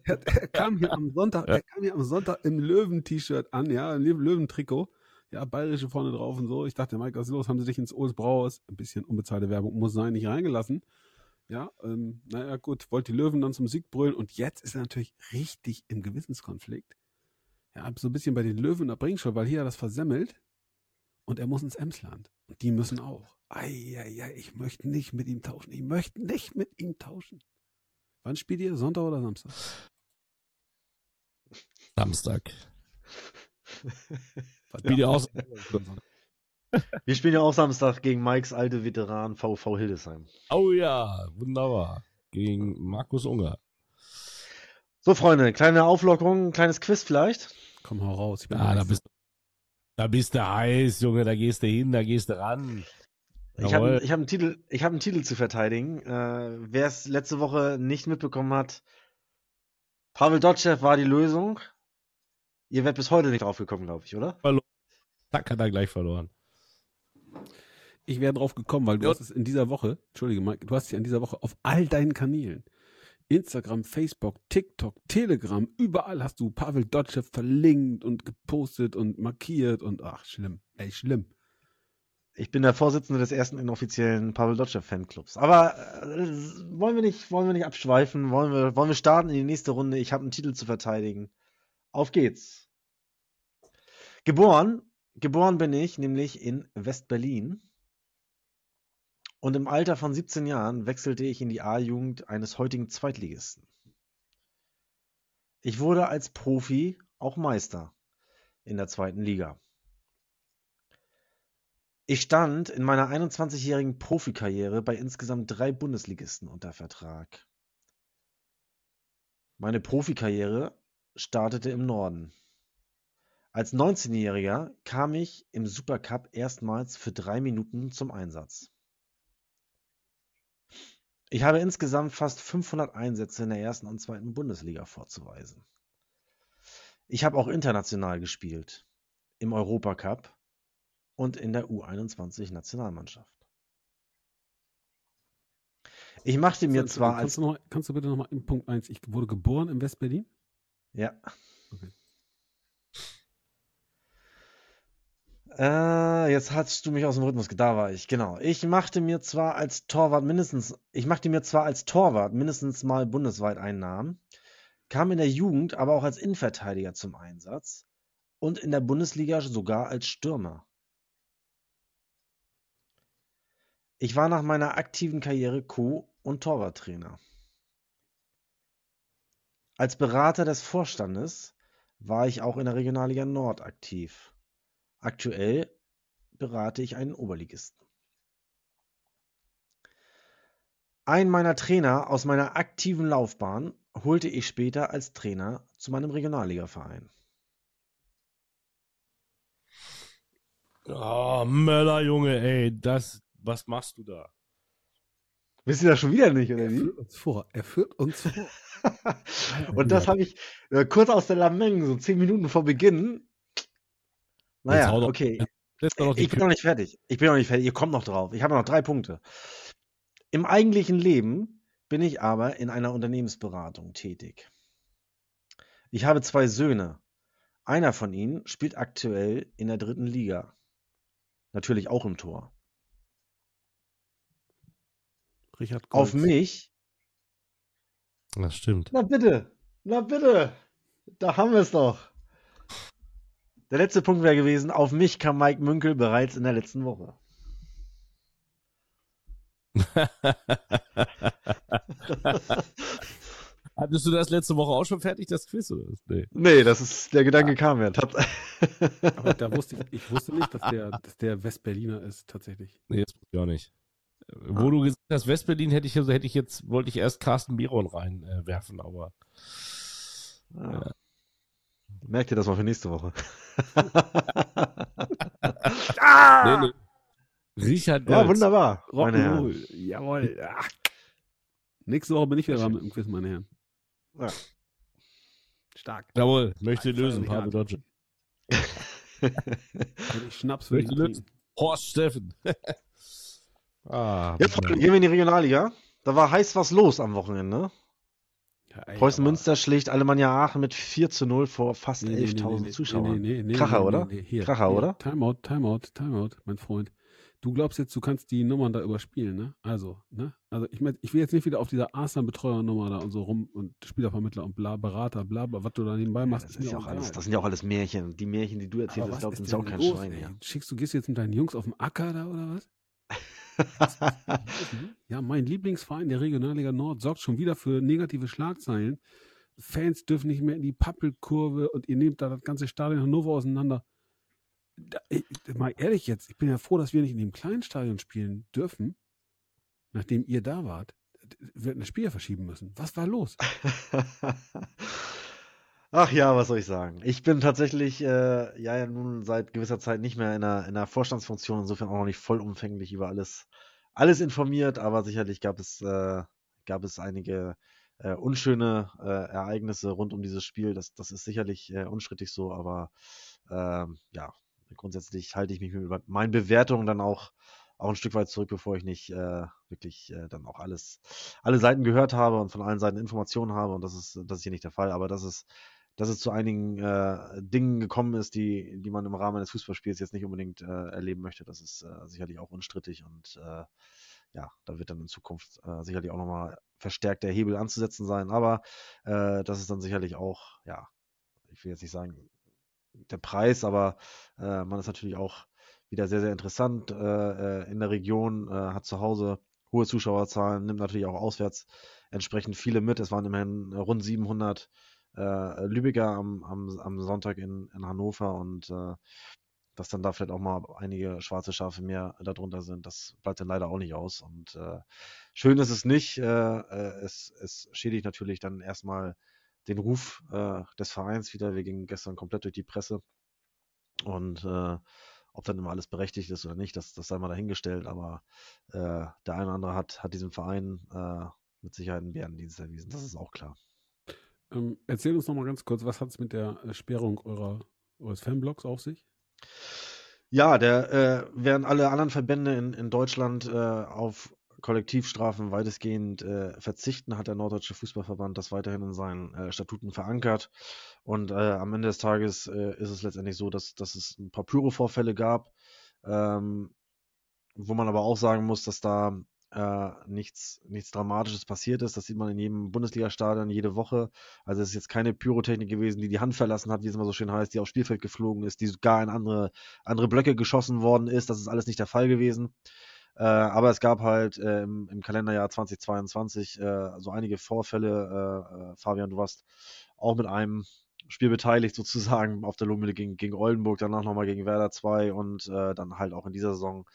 Speaker 4: er, hat, er kam hier am Sonntag,
Speaker 1: Ja.
Speaker 4: er kam hier am Sonntag im Löwen-T-Shirt an, ja, im Löwen-Trikot. Ja, bayerische vorne drauf und so. Ich dachte, Mike, was ist los? Haben sie dich ins Oles Brauhaus? Ein bisschen unbezahlte Werbung muss sein, nicht reingelassen. Ja, ähm, naja, gut, wollte die Löwen dann zum Sieg brüllen und jetzt ist er natürlich richtig im Gewissenskonflikt. Ja, so ein bisschen bei den Löwen da bringt schon, weil hier er das versemmelt und er muss ins Emsland. Und die müssen auch. Eieiei, ich möchte nicht mit ihm tauschen. Ich möchte nicht mit ihm tauschen. Wann spielt ihr? Sonntag oder Samstag?
Speaker 1: Samstag. (laughs) Spielt ihr aus? (laughs)
Speaker 5: Wir spielen ja auch Samstag gegen Mikes alte Veteran VV Hildesheim.
Speaker 1: Oh ja, wunderbar. Gegen Markus Unger.
Speaker 5: So, Freunde, kleine Auflockerung, kleines Quiz vielleicht.
Speaker 4: Komm, hau raus. Ich bin
Speaker 1: Ah, da bist, da bist du heiß, Junge. Da gehst du hin, da gehst du ran.
Speaker 5: Ich habe ich hab einen, Titel- ich hab einen Titel zu verteidigen. Äh, Wer es letzte Woche nicht mitbekommen hat, Pavel Dotschew war die Lösung. Ihr werdet bis heute nicht drauf gekommen, glaube ich, oder?
Speaker 1: Zack, hat er gleich verloren.
Speaker 4: Ich wäre drauf gekommen, weil du
Speaker 1: Ja.
Speaker 4: hast es in dieser Woche, Entschuldige, Mike, du hast ja in dieser Woche auf all deinen Kanälen, Instagram, Facebook, TikTok, Telegram, überall hast du Pavel Dotschew verlinkt und gepostet und markiert und ach, schlimm. Ey, schlimm.
Speaker 5: Ich bin der Vorsitzende des ersten inoffiziellen Pavel Dotschew Fanclubs. Aber äh, wollen wir nicht, wollen wir nicht abschweifen? Wollen wir, wollen wir starten in die nächste Runde? Ich habe einen Titel zu verteidigen. Auf geht's. Geboren, geboren bin ich nämlich in West-Berlin. Und im Alter von 17 Jahren wechselte ich in die A-Jugend eines heutigen Zweitligisten. Ich wurde als Profi auch Meister in der zweiten Liga. Ich stand in meiner 21-jährigen Profikarriere bei insgesamt drei Bundesligisten unter Vertrag. Meine Profikarriere startete im Norden. Als 19-Jähriger kam ich im Supercup erstmals für drei Minuten zum Einsatz. Ich habe insgesamt fast 500 Einsätze in der ersten und zweiten Bundesliga vorzuweisen. Ich habe auch international gespielt, im Europacup und in der U21-Nationalmannschaft. Ich machte mir
Speaker 4: Kannst
Speaker 5: zwar
Speaker 4: kannst
Speaker 5: als
Speaker 4: du, noch, kannst du bitte nochmal im Punkt 1, ich wurde geboren in West-Berlin?
Speaker 5: Ja.
Speaker 4: Okay.
Speaker 5: Äh, jetzt hast du mich aus dem Rhythmus. Da war ich, genau. Ich machte mir zwar als Torwart mindestens, ich machte mir zwar als Torwart mindestens mal bundesweit Einnahmen, kam in der Jugend aber auch als Innenverteidiger zum Einsatz und in der Bundesliga sogar als Stürmer. Ich war nach meiner aktiven Karriere Co- und Torwarttrainer. Als Berater des Vorstandes war ich auch in der Regionalliga Nord aktiv. Aktuell berate ich einen Oberligisten. Einen meiner Trainer aus meiner aktiven Laufbahn holte ich später als Trainer zu meinem Regionalligaverein.
Speaker 1: Oh, Möller, Junge, ey, das, was machst du da?
Speaker 5: Wisst ihr das schon wieder nicht, oder
Speaker 4: Er
Speaker 5: wie?
Speaker 4: führt uns vor. Er führt uns vor. (laughs)
Speaker 5: Und das habe ich äh, kurz aus der Lameng, so zehn Minuten vor Beginn. Naja, okay. Ich bin noch nicht fertig. Ich bin noch nicht fertig. Ihr kommt noch drauf. Ich habe noch drei Punkte. Im eigentlichen Leben bin ich aber in einer Unternehmensberatung tätig. Ich habe zwei Söhne. Einer von ihnen spielt aktuell in der dritten Liga. Natürlich auch im Tor.
Speaker 4: Richard
Speaker 5: Auf
Speaker 4: Goltz.
Speaker 5: mich.
Speaker 1: Das stimmt.
Speaker 5: Na bitte. Na bitte. Da haben wir es doch. Der letzte Punkt wäre gewesen, auf mich kam Mike Münkel bereits in der letzten Woche. (laughs)
Speaker 1: Hattest du das letzte Woche auch schon fertig, das Quiz? Oder? Nee.
Speaker 5: Nee, das ist, der Gedanke kam ja.
Speaker 4: Aber da wusste ich, ich wusste nicht, dass der, (laughs) dass der Westberliner ist, tatsächlich.
Speaker 1: Nee, jetzt ich auch nicht. Wo du gesagt hast, Westberlin hätte ich, also hätte ich jetzt, wollte ich erst Carsten Biron reinwerfen, äh, aber
Speaker 5: Ja. Merkt ihr das mal für nächste Woche? (laughs)
Speaker 1: nee, nee. Richard
Speaker 5: Ja,
Speaker 1: Goltz.
Speaker 5: wunderbar. Meine Herren.
Speaker 4: Rock'n'Roll. Jawohl. Ach. (laughs) Nächste Woche bin ich wieder dran mit dem Quiz, meine Herren.
Speaker 5: Ja.
Speaker 4: Stark.
Speaker 1: Jawohl, möchte
Speaker 4: Einfach
Speaker 1: lösen, Pavel. Dodge. (laughs)
Speaker 4: Wenn ich Schnaps würde ich
Speaker 1: Möchte lösen. Horst Steffen. Ah,
Speaker 5: Jetzt gehen wir in die Regionalliga. Da war heiß was los am Wochenende.
Speaker 4: Ja, ey,
Speaker 5: Preußen Münster schlägt Alemannia Aachen mit 4 zu 0 vor fast
Speaker 4: Nee, nee,
Speaker 5: 11.000
Speaker 4: nee, nee,
Speaker 5: Zuschauern.
Speaker 4: nee, nee, nee,
Speaker 5: Kracher, oder?
Speaker 4: hier,
Speaker 5: Kracher,
Speaker 4: hier.
Speaker 5: oder?
Speaker 4: Timeout, Timeout, Timeout, mein Freund. Du glaubst jetzt, du kannst die Nummern da überspielen, ne? Also, ne? Also ich mein, ich will jetzt nicht wieder auf dieser Arsenal-Betreuer-Nummer da und so rum und Spielervermittler und bla, Berater, bla, bla, was du da nebenbei
Speaker 5: Ja,
Speaker 4: machst,
Speaker 5: das,
Speaker 4: ist
Speaker 5: ja
Speaker 4: auch
Speaker 5: alles, das sind ja auch alles Märchen. Die Märchen, die du erzählst, ich,
Speaker 4: ist
Speaker 5: sind ja auch kein
Speaker 4: los,
Speaker 5: Schwein
Speaker 4: ey? Schickst du, gehst du jetzt mit deinen Jungs auf den Acker da oder was? Ja, mein Lieblingsverein der Regionalliga Nord sorgt schon wieder für negative Schlagzeilen. Fans dürfen nicht mehr in die Pappelkurve und ihr nehmt da das ganze Stadion Hannover auseinander. Da, ich, mal ehrlich jetzt, ich bin ja froh, dass wir nicht in dem kleinen Stadion spielen dürfen, nachdem ihr da wart. Wir hätten das Spiel ja verschieben müssen. Was war los? (laughs)
Speaker 5: Ach ja, was soll ich sagen? Ich bin tatsächlich äh, ja, ja nun seit gewisser Zeit nicht mehr in einer, in einer Vorstandsfunktion, insofern auch noch nicht vollumfänglich über alles, alles informiert, aber sicherlich gab es, äh, gab es einige äh, unschöne äh, Ereignisse rund um dieses Spiel. Das, das ist sicherlich äh, unstrittig so, aber ähm, ja, grundsätzlich halte ich mich mit meinen Bewertungen dann auch, auch ein Stück weit zurück, bevor ich nicht äh, wirklich äh, dann auch alles, alle Seiten gehört habe und von allen Seiten Informationen habe. Und das ist, das ist hier nicht der Fall, aber das ist dass es zu einigen äh, Dingen gekommen ist, die, die man im Rahmen eines Fußballspiels jetzt nicht unbedingt äh, erleben möchte. Das ist äh, sicherlich auch unstrittig und äh, ja, da wird dann in Zukunft äh, sicherlich auch nochmal verstärkt der Hebel anzusetzen sein. Aber äh, das ist dann sicherlich auch, ja, ich will jetzt nicht sagen der Preis, aber äh, man ist natürlich auch wieder sehr, sehr interessant äh, äh, in der Region, äh, hat zu Hause hohe Zuschauerzahlen, nimmt natürlich auch auswärts entsprechend viele mit. Es waren immerhin rund 700 äh, Lübecker am, am, am Sonntag in, in Hannover und äh, dass dann da vielleicht auch mal einige schwarze Schafe mehr darunter sind, das bleibt dann leider auch nicht aus. Und äh, schön ist es nicht. Äh, äh, es, es schädigt natürlich dann erstmal den Ruf äh, des Vereins wieder. Wir gingen gestern komplett durch die Presse. Und äh, ob dann immer alles berechtigt ist oder nicht, das, das sei mal dahingestellt. Aber äh, der eine oder andere hat, hat diesem Verein äh, mit Sicherheit einen Bärendienst erwiesen. Das ist auch klar.
Speaker 4: Ähm, erzähl uns noch mal ganz kurz, was hat es mit der äh, Sperrung eurer, eures Fanblogs auf sich?
Speaker 5: Ja, der, äh, während alle anderen Verbände in, in Deutschland äh, auf Kollektivstrafen weitestgehend äh, verzichten, hat der Norddeutsche Fußballverband das weiterhin in seinen äh, Statuten verankert. Und äh, am Ende des Tages äh, ist es letztendlich so, dass, dass es ein paar Pyro-Vorfälle gab, ähm, wo man aber auch sagen muss, dass da äh, nichts, nichts Dramatisches passiert ist. Das sieht man in jedem Bundesligastadion jede Woche. Also es ist jetzt keine Pyrotechnik gewesen, die die Hand verlassen hat, wie es immer so schön heißt, die aufs Spielfeld geflogen ist, die sogar in andere, andere Blöcke geschossen worden ist. Das ist alles nicht der Fall gewesen. Äh, aber es gab halt äh, im, im Kalenderjahr 2022 äh, so einige Vorfälle. Äh, äh, Fabian, du warst auch mit einem Spiel beteiligt sozusagen auf der Lohmühle gegen, gegen Oldenburg, danach nochmal gegen Werder 2 und äh, dann halt auch in dieser Saison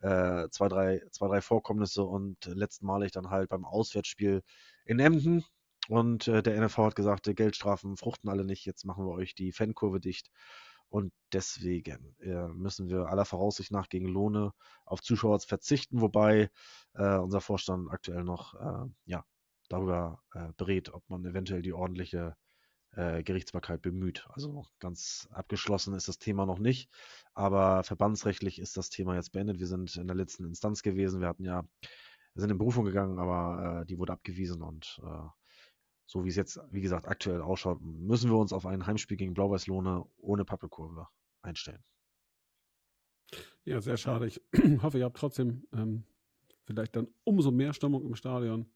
Speaker 5: äh, zwei, drei, zwei, drei Vorkommnisse und letztmalig dann halt beim Auswärtsspiel in Emden. Und äh, der NFV hat gesagt, äh, Geldstrafen fruchten alle nicht, jetzt machen wir euch die Fankurve dicht. Und deswegen äh, müssen wir aller Voraussicht nach gegen Lohne auf Zuschauer verzichten, wobei äh, unser Vorstand aktuell noch äh, ja, darüber äh, berät, ob man eventuell die ordentliche äh, Gerichtsbarkeit bemüht. Also ganz abgeschlossen ist das Thema noch nicht, aber verbandsrechtlich ist das Thema jetzt beendet. Wir sind in der letzten Instanz gewesen. Wir hatten ja, sind in Berufung gegangen, aber äh, die wurde abgewiesen und äh, so wie es jetzt, wie gesagt, aktuell ausschaut, müssen wir uns auf ein Heimspiel gegen Blau-Weiß-Lohne ohne Pappelkurve einstellen.
Speaker 4: Ja, sehr schade. Ich (clears throat) hoffe, ihr habt trotzdem ähm, vielleicht dann umso mehr Stimmung im Stadion.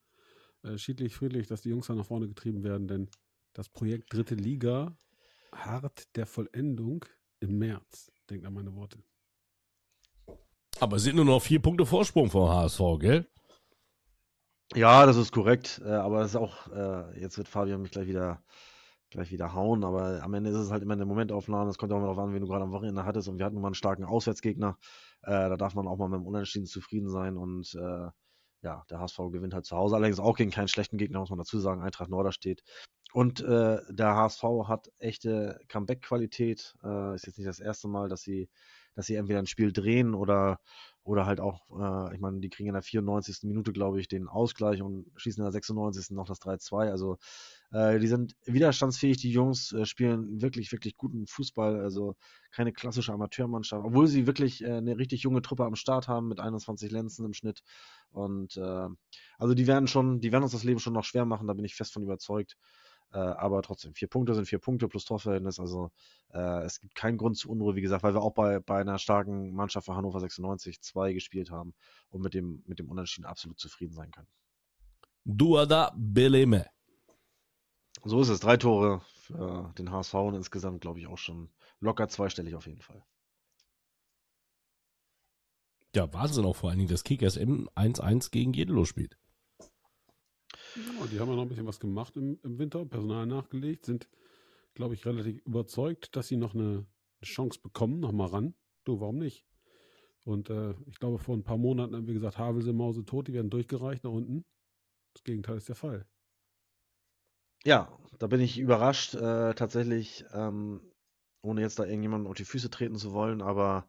Speaker 4: Äh, schiedlich, friedlich, dass die Jungs da nach vorne getrieben werden, denn das Projekt Dritte Liga hart der Vollendung im März. Denkt an meine Worte.
Speaker 1: Aber es sind nur noch vier Punkte Vorsprung vor HSV, gell?
Speaker 5: Ja, das ist korrekt. Äh, aber das ist auch, äh, jetzt wird Fabian mich gleich wieder, gleich wieder hauen. Aber am Ende ist es halt immer eine Momentaufnahme. Es kommt auch mal darauf an, wen du gerade am Wochenende hattest. Und wir hatten mal einen starken Auswärtsgegner. Äh, da darf man auch mal mit dem Unentschieden zufrieden sein. Und äh, ja, der HSV gewinnt halt zu Hause. Allerdings auch gegen keinen schlechten Gegner, muss man dazu sagen. Eintracht Norderstedt. Und äh, der HSV hat echte Comeback-Qualität. Äh, ist jetzt nicht das erste Mal, dass sie, dass sie entweder ein Spiel drehen oder oder halt auch, äh, ich meine, die kriegen in der 94. Minute, glaube ich, den Ausgleich und schießen in der 96. noch das 3-2. Also äh, die sind widerstandsfähig, die Jungs äh, spielen wirklich, wirklich guten Fußball, also keine klassische Amateurmannschaft, obwohl sie wirklich äh, eine richtig junge Truppe am Start haben mit 21 Lenzen im Schnitt. Und also die werden schon, die werden uns das Leben schon noch schwer machen, da bin ich fest von überzeugt. Aber trotzdem, vier Punkte sind vier Punkte plus Torverhältnis. Also äh, es gibt keinen Grund zur Unruhe, wie gesagt, weil wir auch bei, bei einer starken Mannschaft von Hannover 96 2 gespielt haben und mit dem, mit dem Unentschieden absolut zufrieden sein können.
Speaker 1: Duada Beleme.
Speaker 5: So ist es. Drei Tore für den HSV und insgesamt, glaube ich, auch schon locker zweistellig auf jeden Fall.
Speaker 1: Ja, Wahnsinn auch vor allen Dingen, dass Kickers M 1-1 gegen Jedelo spielt.
Speaker 4: Ja, die haben ja noch ein bisschen was gemacht im, im Winter, Personal nachgelegt, sind, glaube ich, relativ überzeugt, dass sie noch eine, Chance bekommen, nochmal ran. Du, warum nicht? Und äh, ich glaube, vor ein paar Monaten haben wir gesagt, Havelse, Mause tot, die werden durchgereicht nach unten. Das Gegenteil ist der Fall.
Speaker 5: Ja, da bin ich überrascht, äh, tatsächlich, ähm, ohne jetzt da irgendjemanden auf die Füße treten zu wollen, aber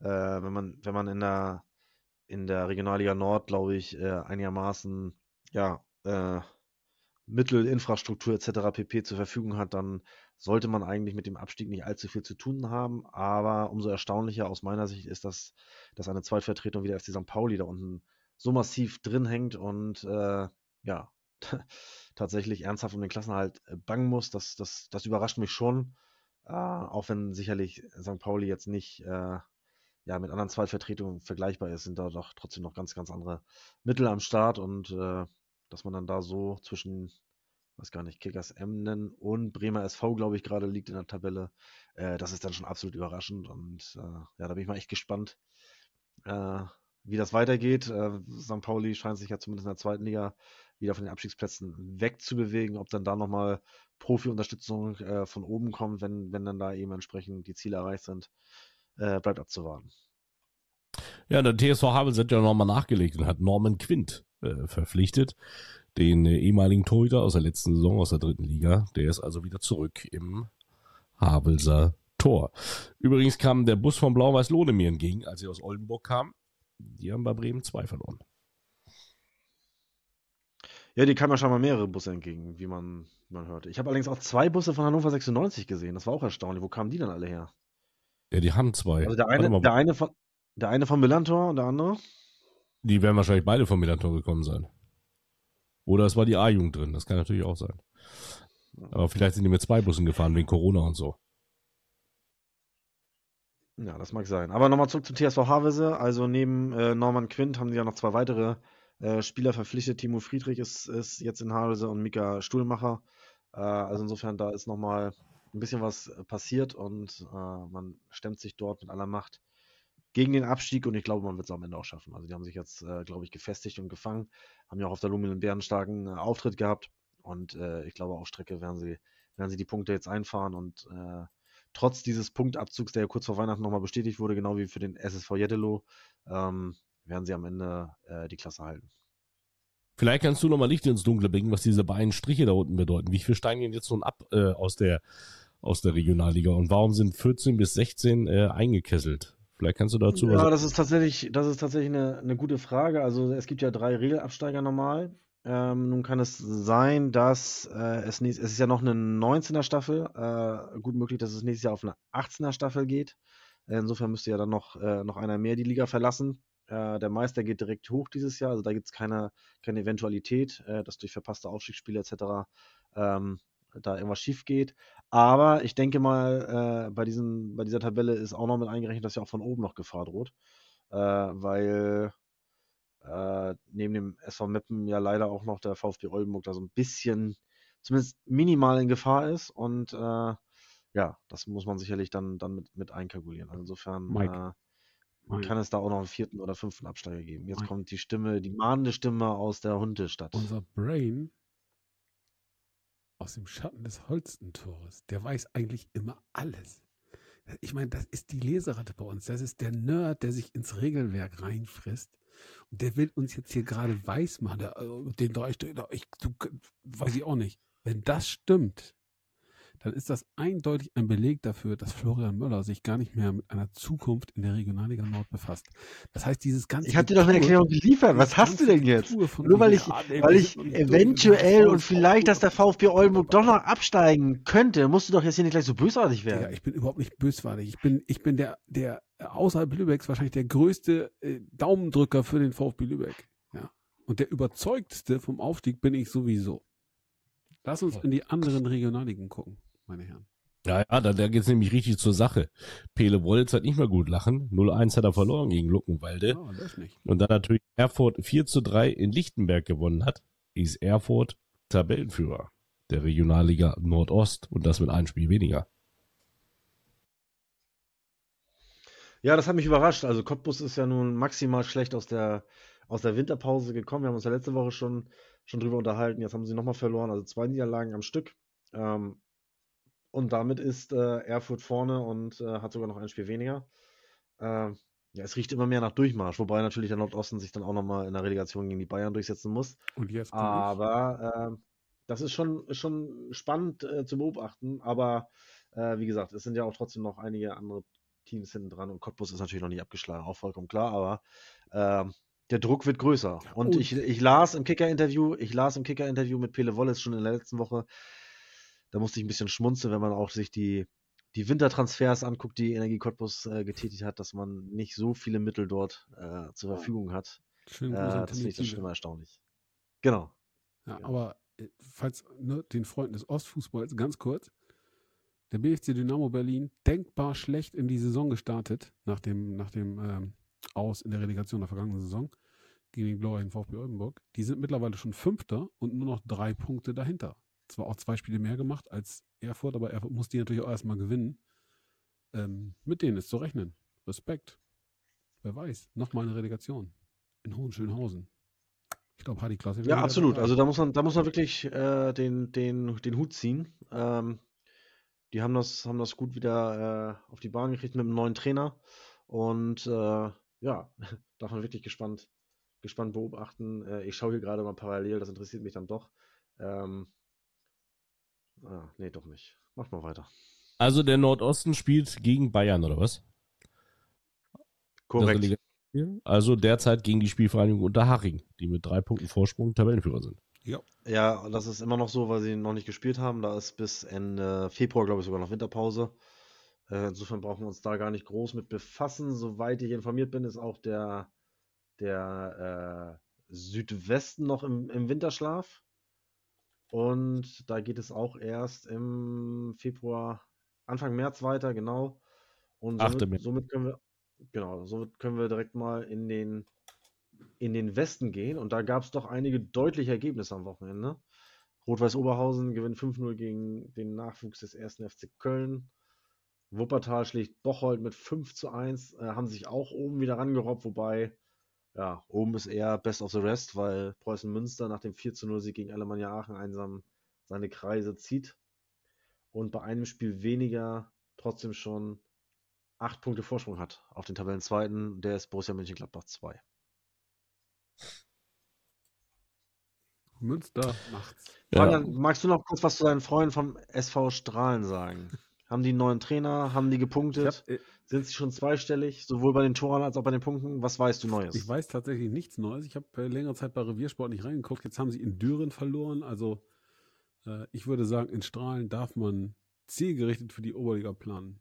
Speaker 5: äh, wenn man, wenn man in der in der Regionalliga Nord, glaube ich, äh, einigermaßen ja, äh, Mittel, Infrastruktur etc. pp. zur Verfügung hat, dann sollte man eigentlich mit dem Abstieg nicht allzu viel zu tun haben. Aber umso erstaunlicher aus meiner Sicht ist, dass, dass eine Zweitvertretung wie der FC St. Pauli da unten so massiv drin hängt und äh, ja, (laughs) tatsächlich ernsthaft um den Klassenhalt äh, bangen muss. Das, das, das überrascht mich schon. Äh, auch wenn sicherlich St. Pauli jetzt nicht äh, ja, mit anderen Zweitvertretungen vergleichbar ist, sind da doch trotzdem noch ganz, ganz andere Mittel am Start und äh, dass man dann da so zwischen, weiß gar nicht, Kickers Emden und Bremer SV, glaube ich, gerade liegt in der Tabelle. Äh, das ist dann schon absolut überraschend und äh, ja, da bin ich mal echt gespannt, wie das weitergeht. Äh, St. Pauli scheint sich ja zumindest in der zweiten Liga wieder von den Abstiegsplätzen wegzubewegen. Ob dann da nochmal Profi-Unterstützung äh, von oben kommt, wenn, wenn dann da eben entsprechend die Ziele erreicht sind, äh, bleibt abzuwarten.
Speaker 1: Ja, der TSV Havels hat ja nochmal nachgelegt und hat Norman Quint äh, verpflichtet, den äh, ehemaligen Torhüter aus der letzten Saison aus der dritten Liga. Der ist also wieder zurück im Havelser Tor. Übrigens kam der Bus von Blau-Weiß-Lohne mir entgegen, als sie aus Oldenburg kam. Die haben bei Bremen 2 verloren.
Speaker 5: Ja, die kamen ja schon mal mehrere Busse entgegen, wie man, wie man hörte. Ich habe allerdings auch zwei Busse von Hannover 96 gesehen. Das war auch erstaunlich. Wo kamen die dann alle her?
Speaker 1: Ja, die haben zwei.
Speaker 5: Also der eine, der eine von, der eine von Millantor und der andere?
Speaker 1: Die werden wahrscheinlich beide vom Millantor gekommen sein. Oder es war die A-Jugend drin, das kann natürlich auch sein. Aber vielleicht sind die mit zwei Bussen gefahren wegen Corona und so.
Speaker 5: Ja, das mag sein. Aber nochmal zurück zum TSV Havese. Also neben äh, Norman Quint haben sie ja noch zwei weitere äh, Spieler verpflichtet. Timo Friedrich ist, ist jetzt in Havese und Mika Stuhlmacher. Äh, also insofern, da ist nochmal ein bisschen was passiert und äh, man stemmt sich dort mit aller Macht gegen den Abstieg und ich glaube, man wird es am Ende auch schaffen. Also die haben sich jetzt, äh, glaube ich, gefestigt und gefangen, haben ja auch auf der Lumen einen bärenstarken äh, Auftritt gehabt und äh, ich glaube, auf Strecke werden sie, werden sie die Punkte jetzt einfahren und äh, trotz dieses Punktabzugs, der ja kurz vor Weihnachten nochmal bestätigt wurde, genau wie für den SSV Jeddelo, ähm, werden sie am Ende äh, die Klasse halten.
Speaker 1: Vielleicht kannst du nochmal Licht ins Dunkle bringen, was diese beiden Striche da unten bedeuten. Wie viel steigen denn jetzt nun ab äh, aus der aus der Regionalliga. Und warum sind 14 bis 16 äh, eingekesselt? Vielleicht kannst du dazu was
Speaker 5: Ja, das ist tatsächlich, das ist tatsächlich eine, eine gute Frage. Also es gibt ja drei Regelabsteiger normal. Ähm, nun kann es sein, dass äh, es, nächst, es ist ja noch eine 19er Staffel. Äh, gut möglich, dass es nächstes Jahr auf eine 18er Staffel geht. Insofern müsste ja dann noch, äh, noch einer mehr die Liga verlassen. Äh, der Meister geht direkt hoch dieses Jahr. Also da gibt es keine, keine Eventualität, äh, dass durch verpasste Aufstiegsspiele etc. Ähm, da irgendwas schief geht. Aber ich denke mal, äh, bei, diesen, bei dieser Tabelle ist auch noch mit eingerechnet, dass ja auch von oben noch Gefahr droht. Äh, weil äh, neben dem SV Meppen ja leider auch noch der VfB Oldenburg da so ein bisschen, zumindest minimal in Gefahr ist. Und äh, ja, das muss man sicherlich dann, dann mit, mit einkalkulieren. Also insofern
Speaker 4: Mike.
Speaker 5: äh, kann es da auch noch einen vierten oder fünften Absteiger geben. Jetzt
Speaker 4: Mike.
Speaker 5: kommt die Stimme, die mahnende Stimme aus der Hundestadt.
Speaker 4: Unser Brain aus dem Schatten des Holstentores, der weiß eigentlich immer alles. Ich meine, das ist die Leseratte bei uns. Das ist der Nerd, der sich ins Regelwerk reinfrisst. Und der will uns jetzt hier gerade weiß machen. Der, äh, den drei Stück, ich, du, weiß ich auch nicht. Wenn das stimmt, dann ist das eindeutig ein Beleg dafür, dass Florian Möller sich gar nicht mehr mit einer Zukunft in der Regionalliga Nord befasst. Das heißt, dieses ganze.
Speaker 5: Ich habe dir doch eine Erklärung geliefert. Was hast du denn jetzt? Nur weil ich,
Speaker 4: ja,
Speaker 5: weil ich eventuell und vielleicht, dass der VfB Oldenburg doch noch absteigen könnte, musst du doch jetzt hier nicht gleich so bösartig werden.
Speaker 4: ich bin überhaupt nicht bösartig. Ich bin, ich bin der, der äh, außerhalb Lübecks wahrscheinlich der größte äh, Daumendrücker für den VfB Lübeck. Ja. Und der überzeugteste vom Aufstieg bin ich sowieso. Lass uns in die anderen Regionalligen gucken, meine Herren.
Speaker 1: Ja, ja, da, da geht's nämlich richtig zur Sache. Pele Wollitz hat nicht mehr gut lachen. 0-1 hat er verloren gegen Luckenwalde.
Speaker 4: Ja, das nicht.
Speaker 1: Und dann natürlich Erfurt 4 zu 3 in Lichtenberg gewonnen hat, ist Erfurt Tabellenführer der Regionalliga Nordost und das mit einem Spiel weniger.
Speaker 5: Ja, das hat mich überrascht. Also Cottbus ist ja nun maximal schlecht aus der, aus der Winterpause gekommen. Wir haben uns ja letzte Woche schon, schon drüber unterhalten. Jetzt haben sie nochmal verloren, also zwei Niederlagen am Stück. Ähm, und damit ist äh, Erfurt vorne und äh, hat sogar noch ein Spiel weniger. Ähm, ja, es riecht immer mehr nach Durchmarsch, wobei natürlich der Nordosten sich dann auch nochmal in der Relegation gegen die Bayern durchsetzen muss.
Speaker 4: Und jetzt.
Speaker 5: Aber ähm, das ist schon, schon spannend äh, zu beobachten. Aber äh, wie gesagt, es sind ja auch trotzdem noch einige andere Teams hinten dran und Cottbus ist natürlich noch nicht abgeschlagen, auch vollkommen klar. Aber ähm, der Druck wird größer. Und
Speaker 4: Und-
Speaker 5: ich, ich las im Kicker-Interview, ich las im Kicker-Interview mit Pele Wollitz schon in der letzten Woche. Da musste ich ein bisschen schmunzeln, wenn man auch sich die, die Wintertransfers anguckt, die Energie Cottbus äh, getätigt hat, dass man nicht so viele Mittel dort äh, zur Verfügung hat.
Speaker 4: Schönen
Speaker 5: Äh, das finde ich das schon immer erstaunlich. Genau.
Speaker 4: Ja,
Speaker 5: Ja.
Speaker 4: aber äh, falls ne, den Freunden des Ostfußballs ganz kurz. Der BFC Dynamo Berlin denkbar schlecht in die Saison gestartet, nach dem, nach dem ähm, Aus in der Relegation der vergangenen Saison gegen den glorreichen VfB Oldenburg. Die sind mittlerweile schon Fünfter und nur noch drei Punkte dahinter. Zwar auch zwei Spiele mehr gemacht als Erfurt, aber Erfurt muss die natürlich auch erstmal gewinnen. Ähm, mit denen ist zu rechnen. Respekt. Wer weiß, nochmal eine Relegation in Hohenschönhausen. Ich glaube, Hardy Klasse.
Speaker 5: Ja, absolut. Also da muss man, da muss man wirklich äh, den, den, den Hut ziehen. Ähm, die haben das, haben das gut wieder äh, auf die Bahn gekriegt mit einem neuen Trainer. Und äh, ja, (laughs) darf man wirklich gespannt, gespannt beobachten. Äh, ich schaue hier gerade mal parallel, das interessiert mich dann doch. Ähm, ah, nee, doch nicht. Mach mal weiter.
Speaker 1: Also der Nordosten spielt gegen Bayern, oder was?
Speaker 5: Korrekt.
Speaker 1: Also derzeit gegen die Spielvereinigung Unterhaching, die mit drei Punkten Vorsprung Tabellenführer sind.
Speaker 4: Ja.
Speaker 5: Ja, und das ist immer noch so, weil sie noch nicht gespielt haben. Da ist bis Ende Februar, glaube ich, sogar noch Winterpause. Äh, insofern brauchen wir uns da gar nicht groß mit befassen. Soweit ich informiert bin, ist auch der, der äh, Südwesten noch im, im Winterschlaf. Und da geht es auch erst im Februar, Anfang März weiter, genau. Und somit, somit können wir, genau, somit können wir direkt mal in den in den Westen gehen und da gab es doch einige deutliche Ergebnisse am Wochenende. Rot-Weiß Oberhausen gewinnt 5-0 gegen den Nachwuchs des 1. FC Köln. Wuppertal schlägt Bocholt mit 5 zu 1, äh, haben sich auch oben wieder rangerobbt, wobei, ja, oben ist eher best of the rest, weil Preußen Münster nach dem 4 zu 0 Sieg gegen Alemannia Aachen einsam seine Kreise zieht und bei einem Spiel weniger trotzdem schon 8 Punkte Vorsprung hat auf den Tabellenzweiten, der ist Borussia Mönchengladbach 2.
Speaker 4: Münster macht's.
Speaker 1: Ja.
Speaker 5: Fabian, magst du noch kurz was zu deinen Freunden vom SV Strahlen sagen? (laughs) Haben die einen neuen Trainer? Haben die gepunktet?
Speaker 4: Hab, äh,
Speaker 5: Sind sie schon zweistellig? Sowohl bei den Toren als auch bei den Punkten? Was weißt du Neues?
Speaker 4: Ich weiß tatsächlich nichts Neues. Ich habe äh, längere Zeit bei Reviersport nicht reingeguckt. Jetzt haben sie in Düren verloren. Also äh, ich würde sagen, in Strahlen darf man zielgerichtet für die Oberliga planen.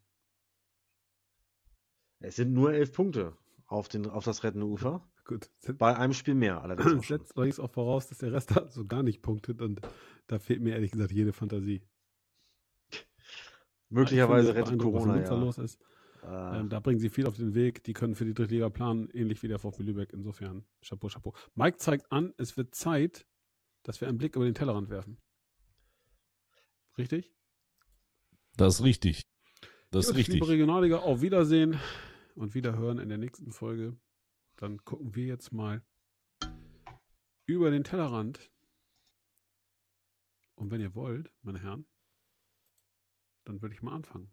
Speaker 5: Es sind nur elf Punkte auf, den, auf das rettende Ufer. (laughs)
Speaker 4: Gut.
Speaker 5: Bei einem Spiel mehr allerdings.
Speaker 4: setzt allerdings auch voraus, dass der Rest da so gar nicht punktet und da fehlt mir ehrlich gesagt jede Fantasie.
Speaker 5: Möglicherweise
Speaker 4: Ich finde
Speaker 5: rettet Corona
Speaker 4: was
Speaker 5: ja.
Speaker 4: los ist.
Speaker 5: Äh,
Speaker 4: Ähm, da bringen sie viel auf den Weg. Die können für die Drittliga planen, ähnlich wie der VfB Lübeck. Insofern, Chapeau, Chapeau. Mike zeigt an, es wird Zeit, dass wir einen Blick über den Tellerrand werfen. Richtig?
Speaker 1: Das ist richtig. Das ist richtig.
Speaker 4: Liebe Regionalliga, auf Wiedersehen und Wiederhören in der nächsten Folge. Dann gucken wir jetzt mal über den Tellerrand. Und wenn ihr wollt, meine Herren, dann würde ich mal anfangen.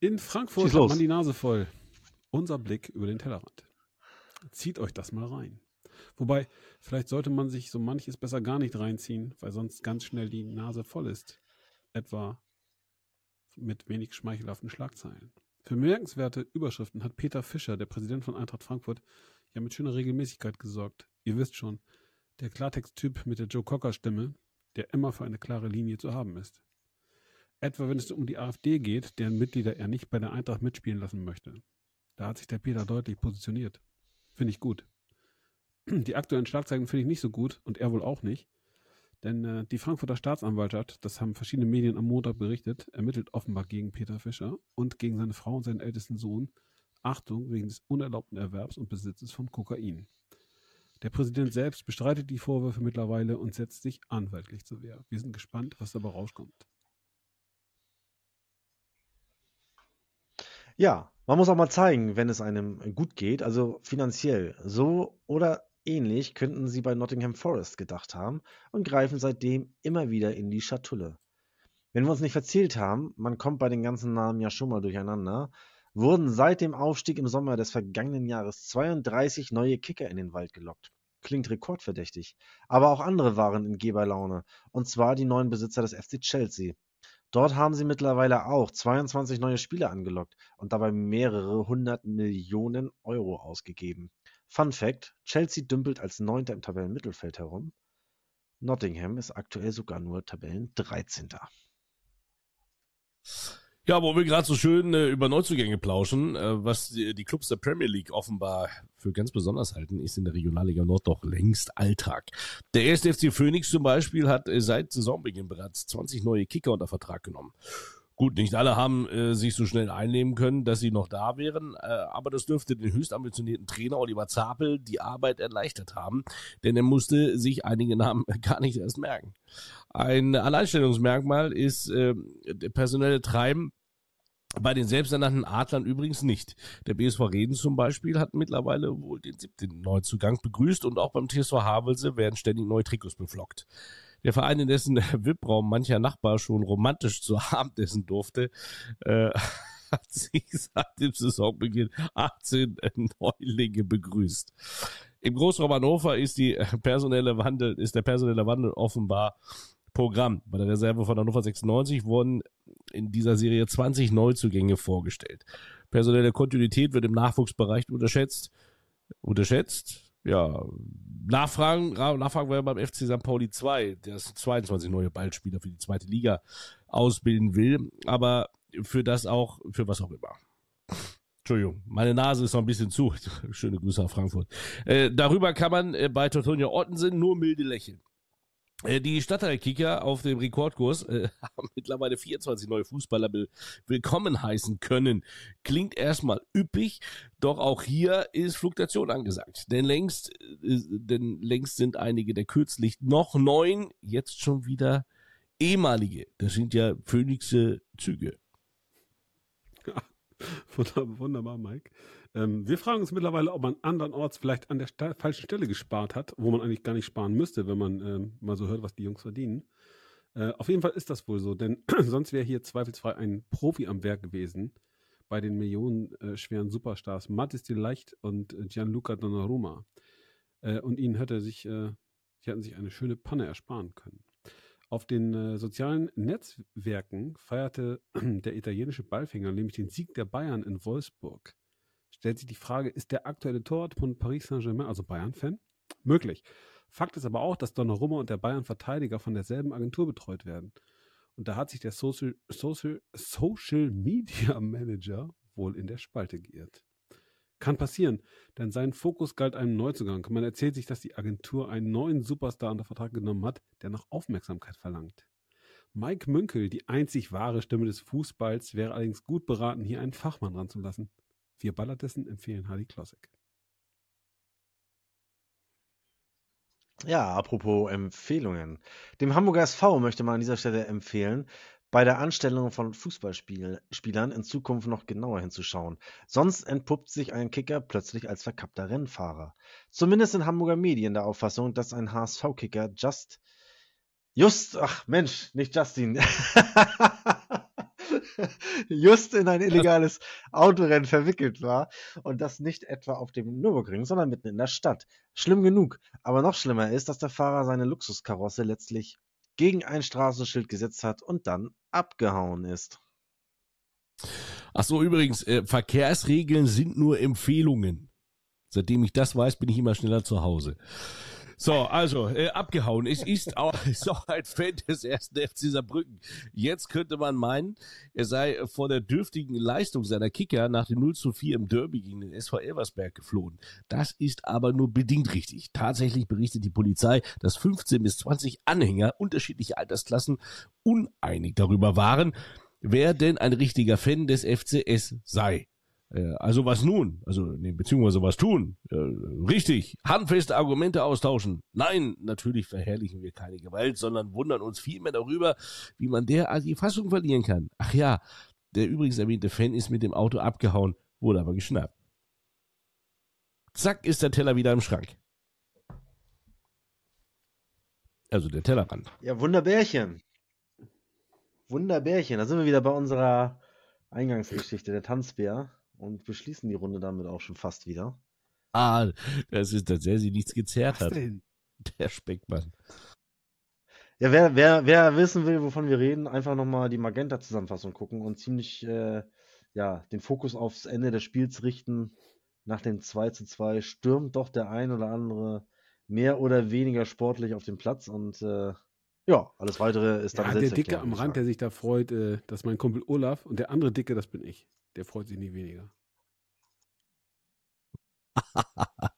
Speaker 4: In Frankfurt hat man die Nase voll. Unser Blick über den Tellerrand. Zieht euch das mal rein. Wobei, vielleicht sollte man sich so manches besser gar nicht reinziehen, weil sonst ganz schnell die Nase voll ist. Etwa mit wenig schmeichelhaften Schlagzeilen. Für bemerkenswerte Überschriften hat Peter Fischer, der Präsident von Eintracht Frankfurt, ja mit schöner Regelmäßigkeit gesorgt. Ihr wisst schon, der Klartext-Typ mit der Joe Cocker-Stimme, der immer für eine klare Linie zu haben ist. Etwa wenn es um die AfD geht, deren Mitglieder er nicht bei der Eintracht mitspielen lassen möchte. Da hat sich der Peter deutlich positioniert. Finde ich gut. Die aktuellen Schlagzeilen finde ich nicht so gut und er wohl auch nicht. Denn äh, die Frankfurter Staatsanwaltschaft, das haben verschiedene Medien am Montag berichtet, ermittelt offenbar gegen Peter Fischer und gegen seine Frau und seinen ältesten Sohn. Achtung, wegen des unerlaubten Erwerbs und Besitzes von Kokain. Der Präsident selbst bestreitet die Vorwürfe mittlerweile und setzt sich anwaltlich zur Wehr. Wir sind gespannt, was dabei rauskommt.
Speaker 5: Ja, man muss auch mal zeigen, wenn es einem gut geht, also finanziell. So oder ähnlich könnten sie bei Nottingham Forest gedacht haben und greifen seitdem immer wieder in die Schatulle. Wenn wir uns nicht verzählt haben, man kommt bei den ganzen Namen ja schon mal durcheinander, wurden seit dem Aufstieg im Sommer des vergangenen Jahres 32 neue Kicker in den Wald gelockt. Klingt rekordverdächtig. Aber auch andere waren in Geberlaune, und zwar die neuen Besitzer des FC Chelsea. Dort haben sie mittlerweile auch 22 neue Spieler angelockt und dabei mehrere hundert Millionen Euro ausgegeben. Fun Fact: Chelsea dümpelt als Neunter im Tabellenmittelfeld herum. Nottingham ist aktuell sogar nur Tabellen 13.
Speaker 1: Ja, wo wir gerade so schön äh, über Neuzugänge plauschen, äh, was die, die Clubs der Premier League offenbar für ganz besonders halten, ist in der Regionalliga Nord doch längst Alltag. Der erste FC Phoenix zum Beispiel hat äh, seit Saisonbeginn bereits 20 neue Kicker unter Vertrag genommen. Gut, nicht alle haben äh, sich so schnell einnehmen können, dass sie noch da wären, äh, aber das dürfte den höchst ambitionierten Trainer Oliver Zapel die Arbeit erleichtert haben, denn er musste sich einige Namen (laughs) gar nicht erst merken. Ein Alleinstellungsmerkmal ist äh, personelle Treiben bei den selbsternannten Adlern übrigens nicht. Der BSV Reden zum Beispiel hat mittlerweile wohl den siebten Neuzugang begrüßt und auch beim TSV Havelse werden ständig neue Trikots beflockt. Der Verein, in dessen (laughs) VIP-Raum mancher Nachbar schon romantisch zu (laughs) Abendessen durfte, äh, (laughs) hat sich seit dem Saisonbeginn 18 Neulinge begrüßt. Im Großraum Hannover ist die personelle Wandel, ist der personelle Wandel offenbar Programm. Bei der Reserve von Hannover 96 wurden in dieser Serie 20 Neuzugänge vorgestellt. Personelle Kontinuität wird im Nachwuchsbereich unterschätzt. Unterschätzt? Ja, Nachfragen, Nachfragen wir beim FC St. Pauli 2, der 22 neue Ballspieler für die zweite Liga ausbilden will, aber für das auch, für was auch immer. Entschuldigung, meine Nase ist noch ein bisschen zu. (laughs) Schöne Grüße nach Frankfurt. Äh, darüber kann man äh, bei Teutonia Ottensen nur milde lächeln. Äh, Die Stadtteilkicker auf dem Rekordkurs äh, (laughs) haben mittlerweile 24 neue Fußballer will willkommen heißen können. Klingt erstmal üppig, doch auch hier ist Fluktuation angesagt. Denn längst, äh, denn längst sind einige der kürzlich noch neun jetzt schon wieder ehemalige. Das sind ja Phönixe Züge. (laughs)
Speaker 4: Wunderbar, wunderbar Mike. Ähm, wir fragen uns mittlerweile, ob man andernorts vielleicht an der Sta falschen Stelle gespart hat, wo man eigentlich gar nicht sparen müsste, wenn man ähm, mal so hört, was die Jungs verdienen. Äh, auf jeden Fall ist das wohl so, denn (clears throat) sonst wäre hier zweifelsfrei ein Profi am Werk gewesen bei den millionenschweren Superstars Matis de Leicht und äh, Gianluca Donnarumma. Äh, und ihnen hätte sich, äh, sie hätten sich eine schöne Panne ersparen können. Auf den äh, sozialen Netzwerken feierte (clears throat) der italienische Ballfänger nämlich den Sieg der Bayern in Wolfsburg. Stellt sich die Frage, ist der aktuelle Torwart von Paris Saint-Germain, also Bayern-Fan? Möglich. Fakt ist aber auch, dass Donnarumma und der Bayern-Verteidiger von derselben Agentur betreut werden. Und da hat sich der Social, Social, Social Media (laughs) Manager wohl in der Spalte geirrt. Kann passieren, denn sein Fokus galt einem Neuzugang. Man erzählt sich, dass die Agentur einen neuen Superstar unter Vertrag genommen hat, der noch Aufmerksamkeit verlangt. Mike Münkel, die einzig wahre Stimme des Fußballs, wäre allerdings gut beraten, hier einen Fachmann ranzulassen. Wir Ballertissen empfehlen Hardy Klossek.
Speaker 5: Ja, apropos Empfehlungen. Dem Hamburger SV möchte man an dieser Stelle empfehlen, bei der Anstellung von Fußballspielern in Zukunft noch genauer hinzuschauen. Sonst entpuppt sich ein Kicker plötzlich als verkappter Rennfahrer. Zumindest sind Hamburger Medien der Auffassung, dass ein HSV-Kicker just, just, ach Mensch, nicht Justin, (laughs) (laughs) just in ein illegales Autorennen verwickelt war und das nicht etwa auf dem Nürburgring, sondern mitten in der Stadt. Schlimm genug, aber noch schlimmer ist, dass der Fahrer seine Luxuskarosse letztlich gegen ein Straßenschild gesetzt hat und dann abgehauen ist.
Speaker 1: Ach so, übrigens, äh, Verkehrsregeln sind nur Empfehlungen. Seitdem ich das weiß, bin ich immer schneller zu Hause. So, also, äh, abgehauen. Es ist auch, (laughs) ist auch ein Fan des ersten FC Saarbrücken. Jetzt könnte man meinen, er sei vor der dürftigen Leistung seiner Kicker nach dem 0 zu 4 im Derby gegen den SV Elversberg geflohen. Das ist aber nur bedingt richtig. Tatsächlich berichtet die Polizei, dass 15 bis 20 Anhänger unterschiedlicher Altersklassen uneinig darüber waren, wer denn ein richtiger Fan des FCS sei. Äh, also was nun? Also, nee, beziehungsweise was tun? Äh, richtig, handfeste Argumente austauschen. Nein, natürlich verherrlichen wir keine Gewalt, sondern wundern uns vielmehr darüber, wie man derart die Fassung verlieren kann. Ach ja, der übrigens erwähnte Fan ist mit dem Auto abgehauen, wurde aber geschnappt. Zack ist der Teller wieder im Schrank. Also der Tellerrand.
Speaker 5: Ja, Wunderbärchen. Wunderbärchen. Da sind wir wieder bei unserer Eingangsgeschichte, der Tanzbär und beschließen die Runde damit auch schon fast wieder.
Speaker 1: Ah, das ist, dass er sie nichts gezerrt
Speaker 4: Was
Speaker 1: hat.
Speaker 4: denn?
Speaker 1: Der Speckmann.
Speaker 5: Ja, wer, wer, wer wissen will, wovon wir reden, einfach nochmal die Magenta-Zusammenfassung gucken und ziemlich äh, ja, den Fokus aufs Ende des Spiels richten. Nach dem 2 zu 2 stürmt doch der ein oder andere mehr oder weniger sportlich auf den Platz und äh, ja, alles weitere ist dann
Speaker 4: Ja, der Dicke am Rand, der sich da freut, äh, das ist mein Kumpel Olaf und der andere Dicke, das bin ich. Der freut sich nicht weniger. (laughs)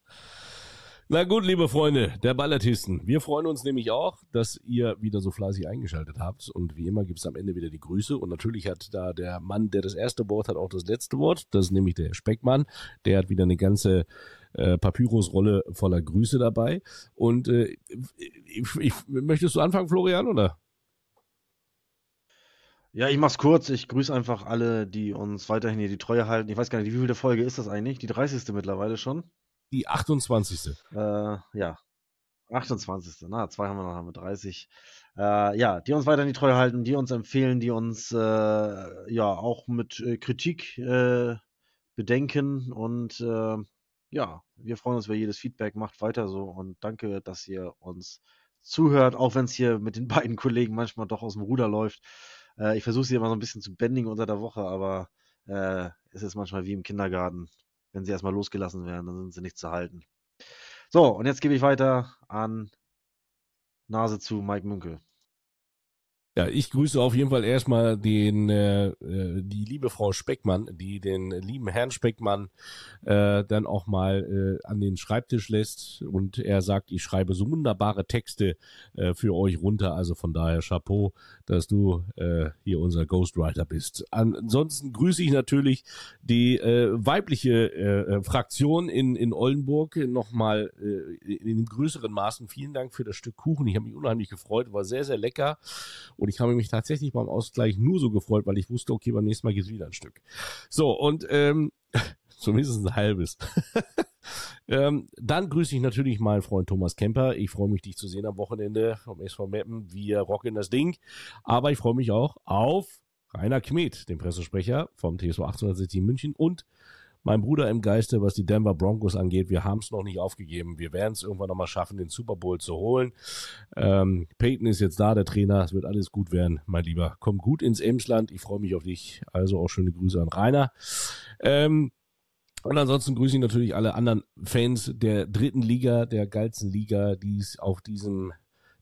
Speaker 1: Na gut, liebe Freunde der Ballatisten, wir freuen uns nämlich auch, dass ihr wieder so fleißig eingeschaltet habt. Und wie immer gibt's am Ende wieder die Grüße. Und natürlich hat da der Mann, der das erste Wort hat, auch das letzte Wort. Das ist nämlich der Speckmann. Der hat wieder eine ganze äh, Papyrusrolle voller Grüße dabei. Und äh, ich, ich, möchtest du anfangen, Florian, oder?
Speaker 5: Ja, ich mach's kurz. Ich grüße einfach alle, die uns weiterhin hier die Treue halten. Ich weiß gar nicht, wie viele Folge ist das eigentlich? Die 30. mittlerweile schon?
Speaker 1: Die 28.
Speaker 5: Äh, ja. 28. Na, zwei haben wir noch, haben wir 30. Äh, ja, die uns weiterhin die Treue halten, die uns empfehlen, die uns äh, ja auch mit äh, Kritik äh, bedenken und äh, ja, wir freuen uns über jedes Feedback, macht weiter so und danke, dass ihr uns zuhört, auch wenn es hier mit den (laughs) beiden Kollegen manchmal doch aus dem Ruder läuft. Äh, ich versuche sie immer so ein bisschen zu bändigen unter der Woche, aber äh, es ist manchmal wie im Kindergarten. Wenn sie erstmal losgelassen werden, dann sind sie nicht zu halten. So, und jetzt gebe ich weiter an Nase zu Mike Münkel.
Speaker 1: Ja, ich grüße auf jeden Fall erstmal den äh, äh, die liebe Frau Speckmann, die den lieben Herrn Speckmann äh, dann auch mal äh, an den Schreibtisch lässt und er sagt, ich schreibe so wunderbare Texte äh, für euch runter. Also von daher Chapeau, dass du äh, hier unser Ghostwriter bist. Ansonsten grüße ich natürlich die äh, weibliche äh, äh, Fraktion in in Oldenburg nochmal äh, in größeren Maßen. Vielen Dank für das Stück Kuchen. Ich habe mich unheimlich gefreut, war sehr sehr lecker. Ich habe mich tatsächlich beim Ausgleich nur so gefreut, weil ich wusste, okay, beim nächsten Mal gibt's wieder ein Stück. So, und ähm, (laughs) zumindest ein halbes. (laughs) ähm, dann grüße ich natürlich meinen Freund Thomas Kemper. Ich freue mich, dich zu sehen am Wochenende vom SV Meppen. Wir rocken das Ding. Aber ich freue mich auch auf Rainer Kmet, den Pressesprecher vom TSV 1860 München und mein Bruder im Geiste, was die Denver Broncos angeht. Wir haben es noch nicht aufgegeben. Wir werden es irgendwann nochmal schaffen, den Super Bowl zu holen. Ähm, Peyton ist jetzt da, der Trainer. Es wird alles gut werden, mein Lieber. Komm gut ins Emsland. Ich freue mich auf dich. Also auch schöne Grüße an Rainer. Ähm, und ansonsten grüße ich natürlich alle anderen Fans der dritten Liga, der geilsten Liga, die es auf diesem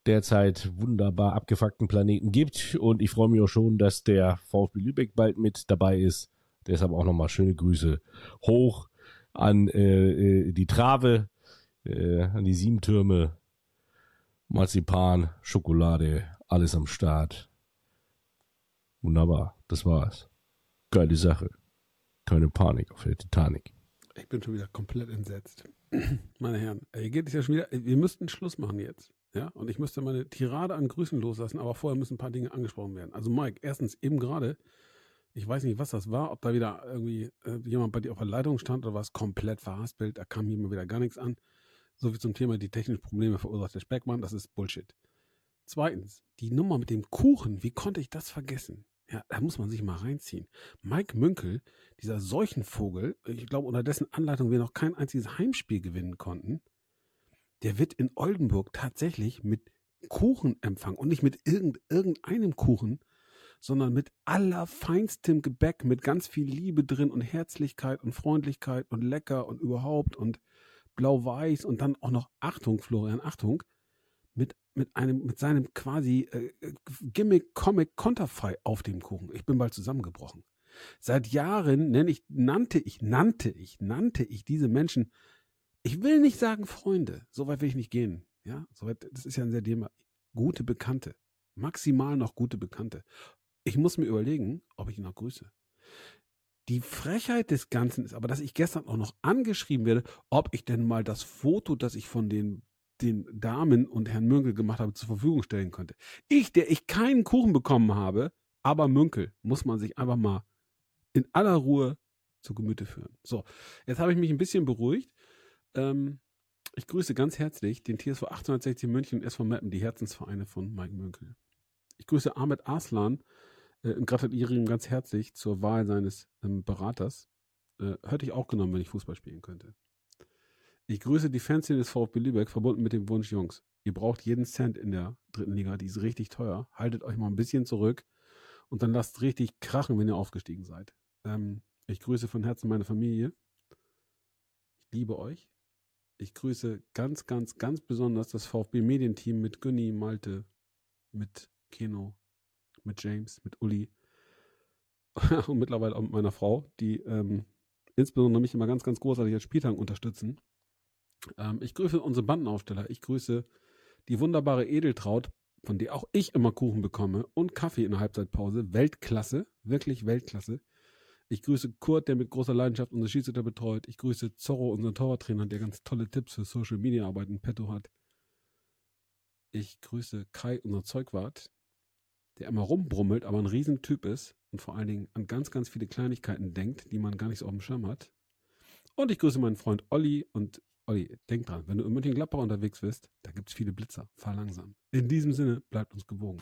Speaker 1: derzeit wunderbar abgefuckten Planeten gibt. Und ich freue mich auch schon, dass der VfB Lübeck bald mit dabei ist. Deshalb auch nochmal schöne Grüße hoch an äh, äh, die Trave, äh, an die Siebentürme, Marzipan, Schokolade, alles am Start. Wunderbar, das war's. Geile Sache. Keine Panik auf der Titanic.
Speaker 4: Ich bin schon wieder komplett entsetzt. (clears throat) Meine Herren, hier geht es ja schon wieder. Wir müssten Schluss machen jetzt. Ja, und ich müsste meine Tirade an Grüßen loslassen, aber vorher müssen ein paar Dinge angesprochen werden. Also Mike, erstens eben gerade, ich weiß nicht, was das war, ob da wieder irgendwie äh, jemand bei dir auf der Leitung stand oder was komplett verhaspelt, da kam hier mal wieder gar nichts an. So wie zum Thema die technischen Probleme verursacht der Speckmann, das ist Bullshit. Zweitens, die Nummer mit dem Kuchen, wie konnte ich das vergessen? Ja, da muss man sich mal reinziehen. Mike Münkel, dieser Seuchenvogel, ich glaube, unter dessen Anleitung wir noch kein einziges Heimspiel gewinnen konnten, der wird in Oldenburg tatsächlich mit Kuchen empfangen und nicht mit irgend, irgendeinem Kuchen, sondern mit allerfeinstem Gebäck, mit ganz viel Liebe drin und Herzlichkeit und Freundlichkeit und lecker und überhaupt und blau-weiß und dann auch noch Achtung, Florian, Achtung, mit, mit einem, mit seinem quasi äh, Gimmick Comic Konterfei auf dem Kuchen. Ich bin bald zusammengebrochen. Seit Jahren nenne ich, nannte ich, nannte ich, nannte ich diese Menschen ich will nicht sagen Freunde, so weit will ich nicht gehen. Ja, so weit, das ist ja ein sehr Thema. Gute Bekannte. Maximal noch gute Bekannte. Ich muss mir überlegen, ob ich ihn noch grüße. Die Frechheit des Ganzen ist aber, dass ich gestern auch noch angeschrieben werde, ob ich denn mal das Foto, das ich von den, den Damen und Herrn Münkel gemacht habe, zur Verfügung stellen könnte. Ich, der ich keinen Kuchen bekommen habe, aber Münkel, muss man sich einfach mal in aller Ruhe zu Gemüte führen. So, jetzt habe ich mich ein bisschen beruhigt. Ähm, ich grüße ganz herzlich den TSV 1860 München und SV Meppen, die Herzensvereine von Mike Münkel. Ich grüße Ahmed Arslan äh, gratuliere ihm ganz herzlich zur Wahl seines ähm, Beraters. Äh, hätte ich auch genommen, wenn ich Fußball spielen könnte. Ich grüße die Fanszene des VfB Lübeck, verbunden mit dem Wunsch, Jungs, ihr braucht jeden Cent in der dritten Liga, die ist richtig teuer. Haltet euch mal ein bisschen zurück und dann lasst richtig krachen, wenn ihr aufgestiegen seid. Ähm, ich grüße von Herzen meine Familie. Ich liebe euch. Ich grüße ganz, ganz, ganz besonders das VfB Medienteam mit Günni, Malte, mit Keno, mit James, mit Uli (laughs) und mittlerweile auch mit meiner Frau, die ähm, insbesondere mich immer ganz, ganz großartig als Spieltag unterstützen. Ähm, ich grüße unsere Bandenaufsteller. Ich grüße die wunderbare Edeltraut, von der auch ich immer Kuchen bekomme und Kaffee in der Halbzeitpause. Weltklasse, wirklich Weltklasse. Ich grüße Kurt, der mit großer Leidenschaft unsere Schiedsrichter betreut. Ich grüße Zorro, unseren Torwarttrainer, der ganz tolle Tipps für Social Media Arbeit in petto hat. Ich grüße Kai, unser Zeugwart, der immer rumbrummelt, aber ein Riesentyp ist und vor allen Dingen an ganz, ganz viele Kleinigkeiten denkt, die man gar nicht so auf dem Schirm hat. Und ich grüße meinen Freund Olli und Olli, denk dran, wenn du in Mönchengladbach unterwegs bist, da gibt es viele Blitzer. Fahr langsam. In diesem Sinne, bleibt uns gewogen.